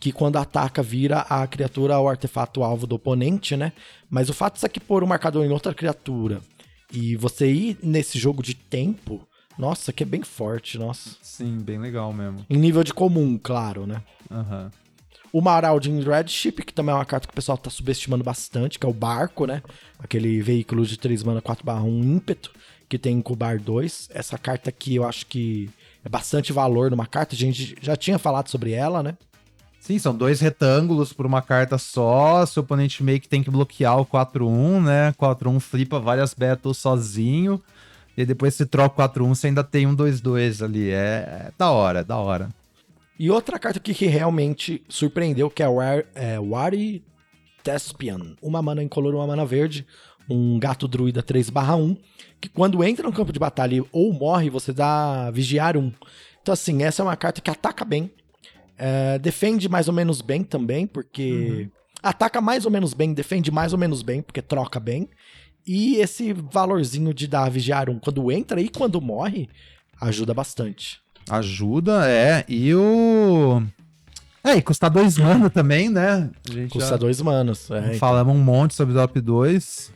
que quando ataca vira a criatura o artefato alvo do oponente, né? Mas o fato de isso aqui pôr um marcador em outra criatura e você ir nesse jogo de tempo, nossa, que é bem forte, nossa. Sim, bem legal mesmo. Em nível de comum, claro, né? Aham. Uhum. O Maraldin Redship, que também é uma carta que o pessoal tá subestimando bastante, que é o barco, né? Aquele veículo de 3 mana 4 barra 1 ímpeto, que tem Incubar 2. Essa carta aqui eu acho que é bastante valor numa carta, a gente já tinha falado sobre ela, né? Sim, são dois retângulos por uma carta só. Seu oponente meio que tem que bloquear o 4-1, né? 4-1 flipa várias battles sozinho. E depois se troca 4-1, você ainda tem um 2-2 ali. É, é da hora, é da hora. E outra carta aqui que realmente surpreendeu, que é o War, é, Wari Tespian. Uma mana incolor, uma mana verde. Um gato druida 3 1, que quando entra no campo de batalha ou morre, você dá vigiar um. Então assim, essa é uma carta que ataca bem. É, defende mais ou menos bem também, porque... Uhum. Ataca mais ou menos bem, defende mais ou menos bem, porque troca bem. E esse valorzinho de dar vigiar um quando entra e quando morre, ajuda bastante. Ajuda, é. E o. É, e custa dois mana também, né? Custa dois manos. É, então. Falamos um monte sobre o Top 2.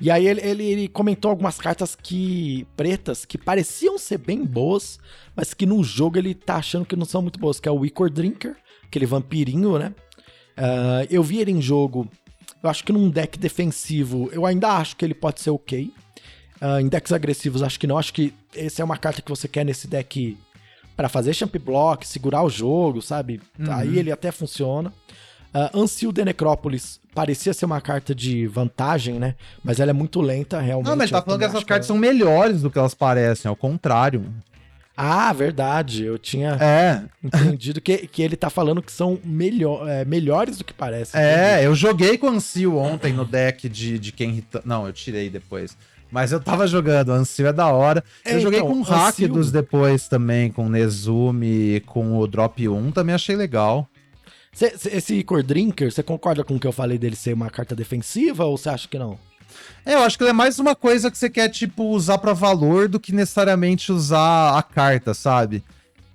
E aí ele, ele, ele, comentou algumas cartas que pretas que pareciam ser bem boas, mas que no jogo ele tá achando que não são muito boas, que é o Icor Drinker, aquele vampirinho, né? Uh, eu vi ele em jogo, eu acho que num deck defensivo, eu ainda acho que ele pode ser ok. Uh, em decks agressivos, acho que não. Acho que essa é uma carta que você quer nesse deck para fazer champ block, segurar o jogo, sabe? Uhum. Aí ele até funciona. Uh, Ancil de Necrópolis parecia ser uma carta de vantagem, né? Mas ela é muito lenta, realmente. Não, mas tá falando que essas cartas são melhores do que elas parecem, ao contrário. Ah, verdade. Eu tinha é. entendido que, que ele tá falando que são melhor, é, melhores do que parece. É, eu joguei com Ancil ontem no deck de, de quem. Não, eu tirei depois. Mas eu tava jogando, Ansil é da hora. É, eu joguei então, com Rakdos depois também, com Nezumi, com o Drop 1, também achei legal. Cê, cê, esse Core Drinker, você concorda com o que eu falei dele ser uma carta defensiva ou você acha que não? É, eu acho que ele é mais uma coisa que você quer, tipo, usar para valor do que necessariamente usar a carta, sabe?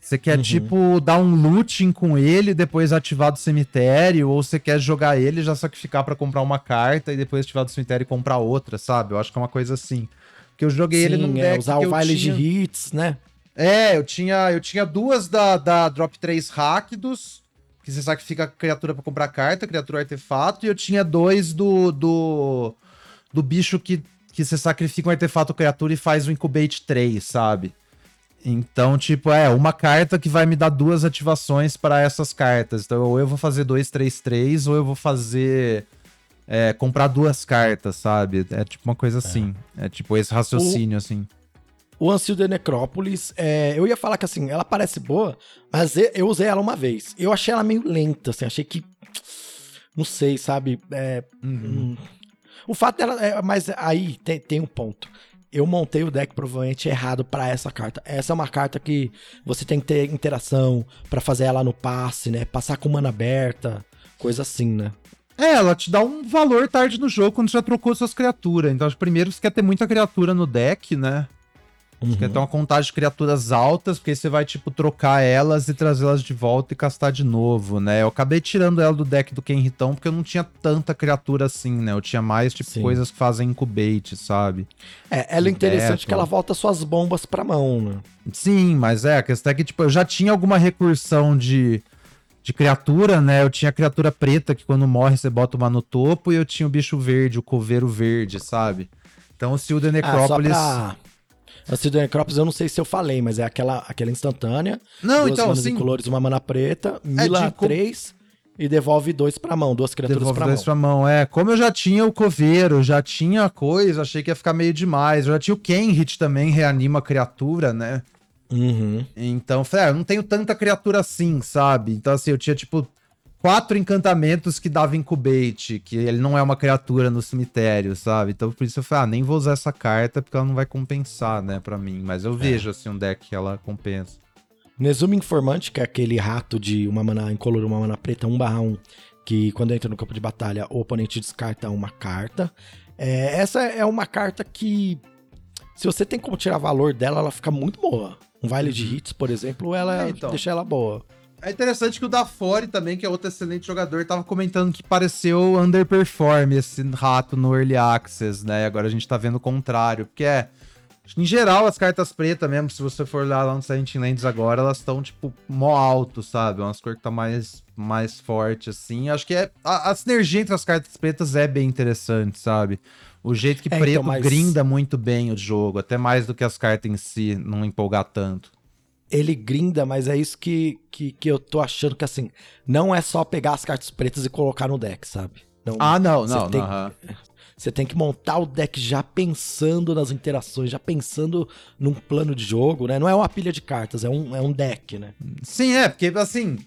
Você quer, uhum. tipo, dar um looting com ele, depois ativar do cemitério, ou você quer jogar ele já sacrificar para comprar uma carta e depois ativar do cemitério e comprar outra, sabe? Eu acho que é uma coisa assim. Porque eu joguei Sim, ele no é, deck. usar o vale tinha... de hits, né? É, eu tinha, eu tinha duas da, da Drop 3 Ráquidos, que você sacrifica a criatura para comprar carta, criatura artefato, e eu tinha dois do. do, do bicho que, que você sacrifica um artefato criatura e faz o Incubate 3, sabe? Então, tipo, é uma carta que vai me dar duas ativações para essas cartas. Então, ou eu vou fazer 2, 3, 3, ou eu vou fazer. É, comprar duas cartas, sabe? É tipo uma coisa é. assim. É, é tipo esse raciocínio, o, assim. O Ancio de Necrópolis, é, eu ia falar que assim, ela parece boa, mas eu usei ela uma vez. Eu achei ela meio lenta, assim, achei que. Não sei, sabe? É, uhum. hum, o fato dela. É, mas aí tem, tem um ponto eu montei o deck provavelmente errado para essa carta. Essa é uma carta que você tem que ter interação para fazer ela no passe, né? Passar com mana aberta, coisa assim, né? É, ela te dá um valor tarde no jogo quando já trocou suas criaturas. Então, primeiro você quer ter muita criatura no deck, né? Uhum. Você quer ter uma contagem de criaturas altas, porque aí você vai, tipo, trocar elas e trazê-las de volta e castar de novo, né? Eu acabei tirando ela do deck do Kenritão, porque eu não tinha tanta criatura assim, né? Eu tinha mais, tipo, Sim. coisas que fazem incubate, sabe? É, ela é interessante que ela volta suas bombas pra mão, né? Sim, mas é, a questão é que, tipo, eu já tinha alguma recursão de, de criatura, né? Eu tinha criatura preta, que quando morre você bota uma no topo, e eu tinha o bicho verde, o coveiro verde, sabe? Então, se o The Necrópolis... Ah, a Cidade Necrópolis, eu não sei se eu falei, mas é aquela, aquela instantânea. Não, duas então, manas sim. colores, uma mana preta, mila é. 3 e devolve dois pra mão, duas criaturas devolve pra dois mão. pra mão, é. Como eu já tinha o coveiro, já tinha coisa, achei que ia ficar meio demais. Eu já tinha o Kenhit também, reanima a criatura, né? Uhum. Então, falei, ah, eu não tenho tanta criatura assim, sabe? Então, assim, eu tinha, tipo, quatro encantamentos que dava incubate, que ele não é uma criatura no cemitério, sabe? Então por isso eu falei, ah, nem vou usar essa carta porque ela não vai compensar, né, para mim. Mas eu é. vejo, assim, um deck que ela compensa. Nezuma Informante, que é aquele rato de uma mana incolor, uma mana preta, 1 barra 1, que quando entra no campo de batalha, o oponente descarta uma carta. É, essa é uma carta que, se você tem como tirar valor dela, ela fica muito boa. Um vale de uhum. hits, por exemplo, ela é, então. deixa ela boa. É interessante que o Dafore também, que é outro excelente jogador, tava comentando que pareceu underperform esse rato no Early Access, né? Agora a gente tá vendo o contrário, porque é... Em geral, as cartas pretas mesmo, se você for olhar lá no Silent Lands agora, elas estão, tipo, mó alto, sabe? Umas cores que tá mais, mais forte, assim. Acho que é... A, a, sinergia entre as cartas pretas é bem interessante, sabe? O jeito que é, então, preto então, mas... grinda muito bem o jogo, até mais do que as cartas em si, não empolgar tanto ele grinda, mas é isso que, que, que eu tô achando que, assim, não é só pegar as cartas pretas e colocar no deck, sabe? Não, ah, não, não, tem, não. Você tem que montar o deck já pensando nas interações, já pensando num plano de jogo, né? Não é uma pilha de cartas, é um, é um deck, né? Sim, é, porque, assim,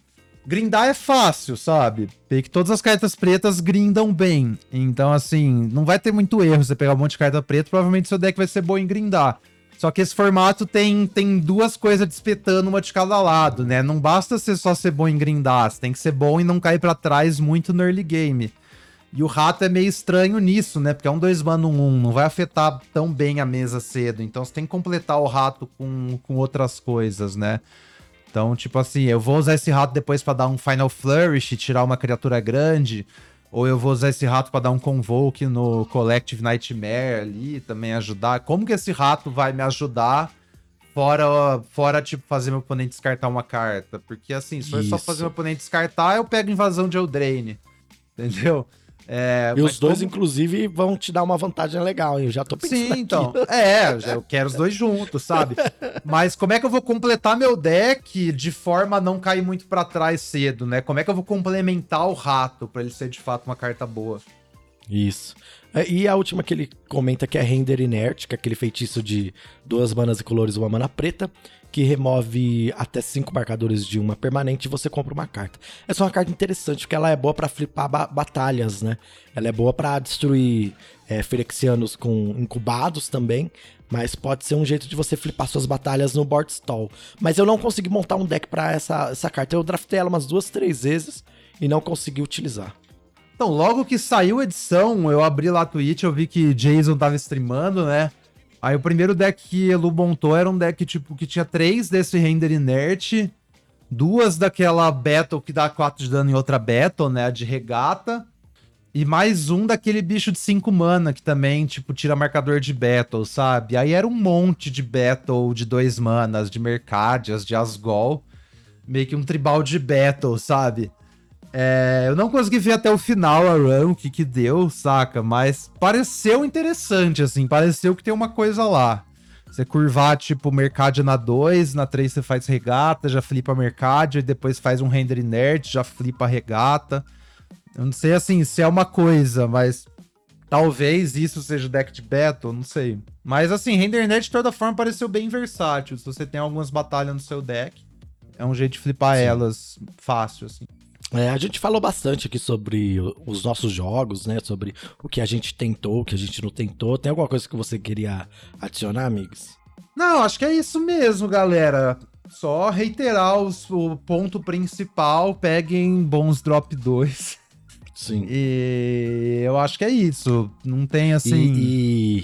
grindar é fácil, sabe? Porque todas as cartas pretas grindam bem. Então, assim, não vai ter muito erro você pegar um monte de carta preta, provavelmente seu deck vai ser bom em grindar. Só que esse formato tem, tem duas coisas dispetando uma de cada lado, né? Não basta ser só ser bom em grindar, você tem que ser bom e não cair para trás muito no early game. E o rato é meio estranho nisso, né? Porque é um 2 mana 1 um, um, não vai afetar tão bem a mesa cedo. Então você tem que completar o rato com, com outras coisas, né? Então, tipo assim, eu vou usar esse rato depois para dar um Final Flourish, tirar uma criatura grande. Ou eu vou usar esse rato para dar um convoke no Collective Nightmare ali, também ajudar. Como que esse rato vai me ajudar? Fora, fora, tipo, fazer meu oponente descartar uma carta. Porque, assim, se for só fazer meu oponente descartar, eu pego invasão de Eldraine. Entendeu? É, e os dois, como... inclusive, vão te dar uma vantagem legal, hein? Eu já tô pensando. Sim, então. [LAUGHS] É, eu quero os dois juntos, sabe? Mas como é que eu vou completar meu deck de forma a não cair muito para trás cedo, né? Como é que eu vou complementar o rato para ele ser de fato uma carta boa? Isso. É, e a última que ele comenta que é Render Inert, que é aquele feitiço de duas manas e colores, uma mana preta que remove até cinco marcadores de uma permanente e você compra uma carta. Essa é uma carta interessante, porque ela é boa para flipar ba batalhas, né? Ela é boa para destruir é, Ferexianos com incubados também, mas pode ser um jeito de você flipar suas batalhas no board stall. Mas eu não consegui montar um deck para essa, essa carta. Eu draftei ela umas duas, três vezes e não consegui utilizar. Então, logo que saiu a edição, eu abri lá a Twitch, eu vi que Jason tava streamando, né? Aí o primeiro deck que Elu montou era um deck tipo que tinha três desse render inerte, duas daquela battle que dá 4 de dano em outra battle, né, a de regata, e mais um daquele bicho de 5 mana que também, tipo, tira marcador de battle, sabe? Aí era um monte de battle de 2 manas, de Mercadias, de Asgol, meio que um tribal de battle, sabe? É, eu não consegui ver até o final a run, o que que deu, saca? Mas pareceu interessante, assim, pareceu que tem uma coisa lá. Você curvar, tipo, Mercadia na 2, na 3 você faz regata, já flipa Mercadia, e depois faz um render inerte, já flipa regata. Eu não sei, assim, se é uma coisa, mas talvez isso seja deck de battle, não sei. Mas, assim, render inerte de toda forma pareceu bem versátil. Se você tem algumas batalhas no seu deck, é um jeito de flipar Sim. elas fácil, assim. É, a gente falou bastante aqui sobre os nossos jogos, né? Sobre o que a gente tentou, o que a gente não tentou. Tem alguma coisa que você queria adicionar, amigos? Não, acho que é isso mesmo, galera. Só reiterar os, o ponto principal, peguem bons drop 2. Sim. E eu acho que é isso. Não tem assim. E,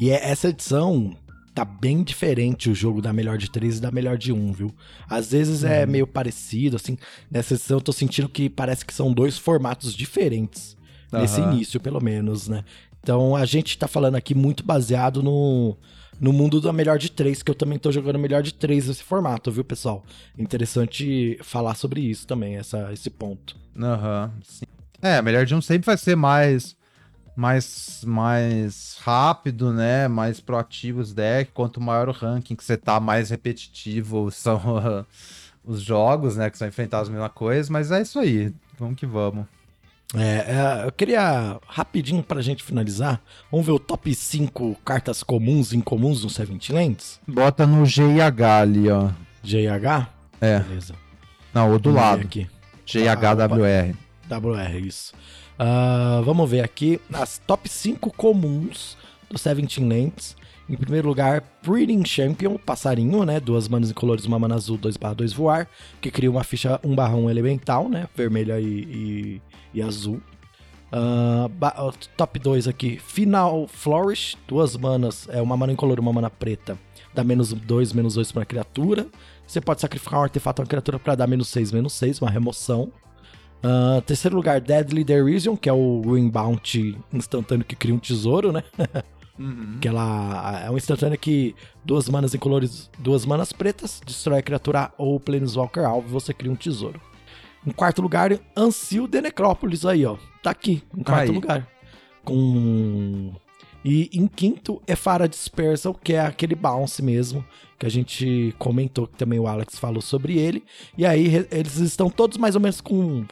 e, e essa edição tá bem diferente o jogo da melhor de 3 e da melhor de 1, viu? Às vezes é uhum. meio parecido, assim. Nessa edição eu tô sentindo que parece que são dois formatos diferentes. Uhum. Nesse início, pelo menos, né? Então a gente tá falando aqui muito baseado no, no mundo da melhor de 3, que eu também tô jogando melhor de 3 nesse formato, viu, pessoal? Interessante falar sobre isso também, essa, esse ponto. Aham, uhum, É, a melhor de 1 sempre vai ser mais mais, mais rápido, né? Mais proativo os decks. Quanto maior o ranking que você tá, mais repetitivo [LAUGHS] são uh, os jogos, né? Que são enfrentar as mesmas coisas. Mas é isso aí. Vamos que vamos. É, é, eu queria rapidinho pra gente finalizar. Vamos ver o top 5 cartas comuns e incomuns no Seventh Lands? Bota no GIH ali, ó. GIH? É. Beleza. Não, o do lado. Aqui. GHWR. Ah, WR, isso. Uh, vamos ver aqui as top 5 comuns do Seventeen Lands. Em primeiro lugar, Breeding Champion, passarinho, né? Duas manas em colores, uma mana azul, 2 barra 2 voar, que cria uma ficha 1 barra 1 elemental, né? Vermelha e, e, e azul. Uh, top 2 aqui, Final Flourish, duas manas, é uma mana em color uma mana preta, dá menos 2, menos 2 para criatura. Você pode sacrificar um artefato a uma criatura para dar menos 6, menos 6, uma remoção. Uh, terceiro lugar, Deadly Derision, que é o Green Bounty instantâneo que cria um tesouro, né? [LAUGHS] uhum. Que ela é um instantâneo que duas manas em colores, duas manas pretas, destrói a criatura ou Planeswalker alvo e você cria um tesouro. Em quarto lugar, Ancil de Necrópolis aí, ó. Tá aqui, em quarto aí. lugar. Com e em quinto é Fara Dispersal, que é aquele bounce mesmo, que a gente comentou, que também o Alex falou sobre ele. E aí eles estão todos mais ou menos com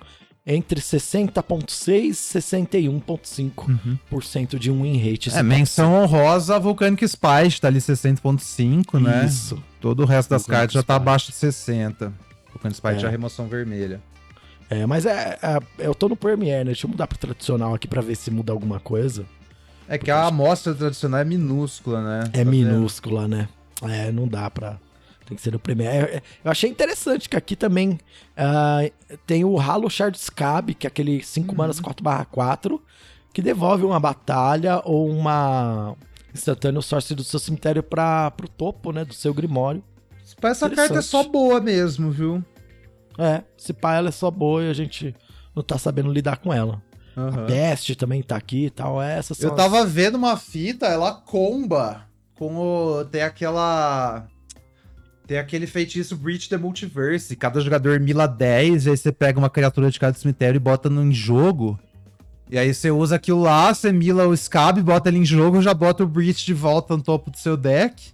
entre 60,6% e 61,5% uhum. de um win rate. É, menção honrosa a Volcanic Spice, tá ali 60,5%, né? Isso. Todo o resto das cartas já tá abaixo de 60%. Volcanic Spice é. já é remoção vermelha. É, mas é, é, eu tô no Premiere, né? Deixa eu mudar pro tradicional aqui pra ver se muda alguma coisa. É que a amostra tradicional é minúscula, né? É tá minúscula, vendo? né? É, não dá pra tem que ser no primeiro. É, é, eu achei interessante que aqui também uh, tem o Halo Shard Scab, que é aquele 5 uhum. manas 4/4, que devolve uma batalha ou uma instantâneo source do seu cemitério para pro topo, né, do seu grimório. Essa carta é só boa mesmo, viu? É, se pá, ela é só boa e a gente não tá sabendo lidar com ela. Uhum. A Peste também tá aqui e tal. Essas Eu tava as... vendo uma fita, ela comba com o. Tem aquela tem aquele feitiço Breach the Multiverse. Cada jogador mila 10, e aí você pega uma criatura de cada cemitério e bota no em jogo. E aí você usa aquilo lá, você mila o Scab, bota ele em jogo, já bota o Breach de volta no topo do seu deck.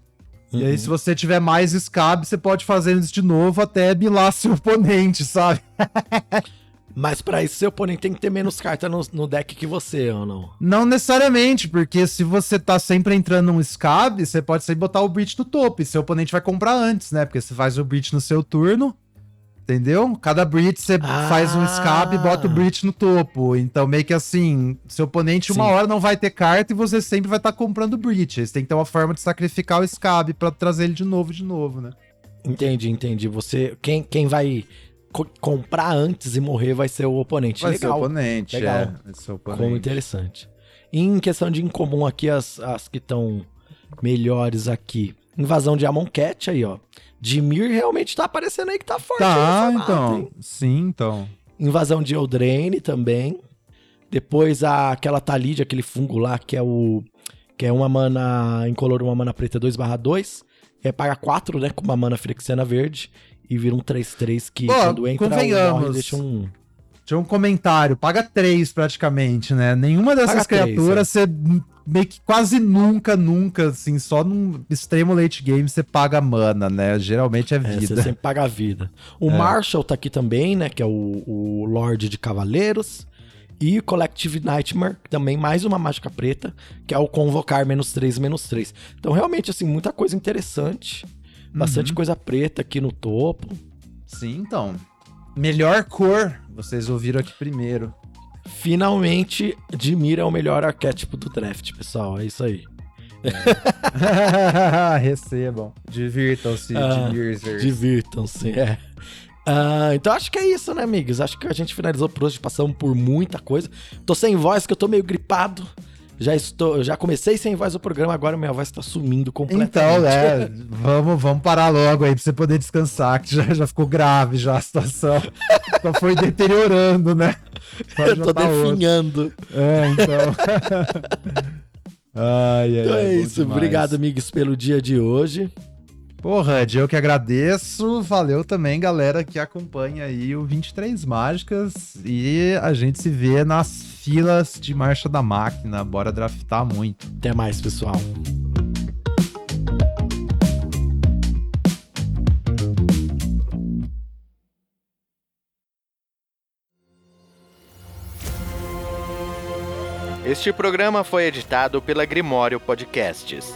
Uhum. E aí, uhum. se você tiver mais Scab, você pode fazer isso de novo até milar seu oponente, sabe? [LAUGHS] Mas para isso, seu oponente tem que ter menos carta no, no, deck que você, ou não? Não necessariamente, porque se você tá sempre entrando num Scab, você pode sempre botar o Breach no topo, e seu oponente vai comprar antes, né? Porque você faz o Breach no seu turno, entendeu? Cada Breach você ah. faz um Scab e bota o Breach no topo. Então, meio que assim, seu oponente uma Sim. hora não vai ter carta e você sempre vai estar tá comprando Breach. Você tem que ter uma forma de sacrificar o Scab para trazer ele de novo, de novo, né? Entendi, entendi. Você, quem, quem vai co comprar antes e morrer vai ser o oponente. Vai Legal. ser o oponente, Legal. é. Vai ser o oponente. Como interessante. em questão de incomum aqui, as, as que estão melhores aqui. Invasão de Amonkhet aí, ó. Dimir realmente tá aparecendo aí que tá forte. Tá, então. Sim, então. Invasão de Eldraine também. Depois a, aquela Talid, aquele fungo lá, que é o. Que é uma mana incolor, uma mana preta 2/2. É, paga 4, né? Com uma mana Phyrexiana verde. E vira um 3-3 que Pô, quando entra convenhamos. morre, deixa um. Tinha um comentário, paga três praticamente, né? Nenhuma dessas Paga três, criaturas você meio que quase nunca, nunca, assim, só num extremo late game você paga mana, né? Geralmente é É, você vida. sempre paga a vida. O [LAUGHS] É. Marshall tá aqui também, né? Que é o, o Lorde de Cavaleiros. E o Collective Nightmare, também mais uma mágica preta, que é o Convocar menos 3, menos 3. Então, realmente, assim, muita coisa interessante. Bastante Uhum. coisa preta aqui no topo. Sim, então. Melhor cor, vocês ouviram aqui primeiro. Finalmente, Dimir é o melhor arquétipo do draft, pessoal. É isso aí. [LAUGHS] Recebam. Divirtam-se, Ah, divirtam Divirtam-se, é. Ah, então acho que é isso, né, amigos? Acho que a gente finalizou por hoje, passamos por muita coisa. Tô sem voz, que eu tô meio gripado. Já estou, já comecei sem voz o programa, agora minha voz tá sumindo completamente. Então, né, [LAUGHS] vamos, vamos parar logo aí pra você poder descansar, que já, já ficou grave já a situação. Só foi deteriorando, né? Agora [LAUGHS] eu já tô tá outro. definhando. É, então. [LAUGHS] ai, ai, Então é isso. demais. Obrigado, amigos, pelo dia de hoje. Porra, Ed, eu que agradeço. Valeu também, galera, que acompanha aí o 23 Mágicas. E a gente se vê nas filas de marcha da máquina. Bora draftar muito. Até mais, pessoal. Este programa foi editado pela Grimório Podcasts.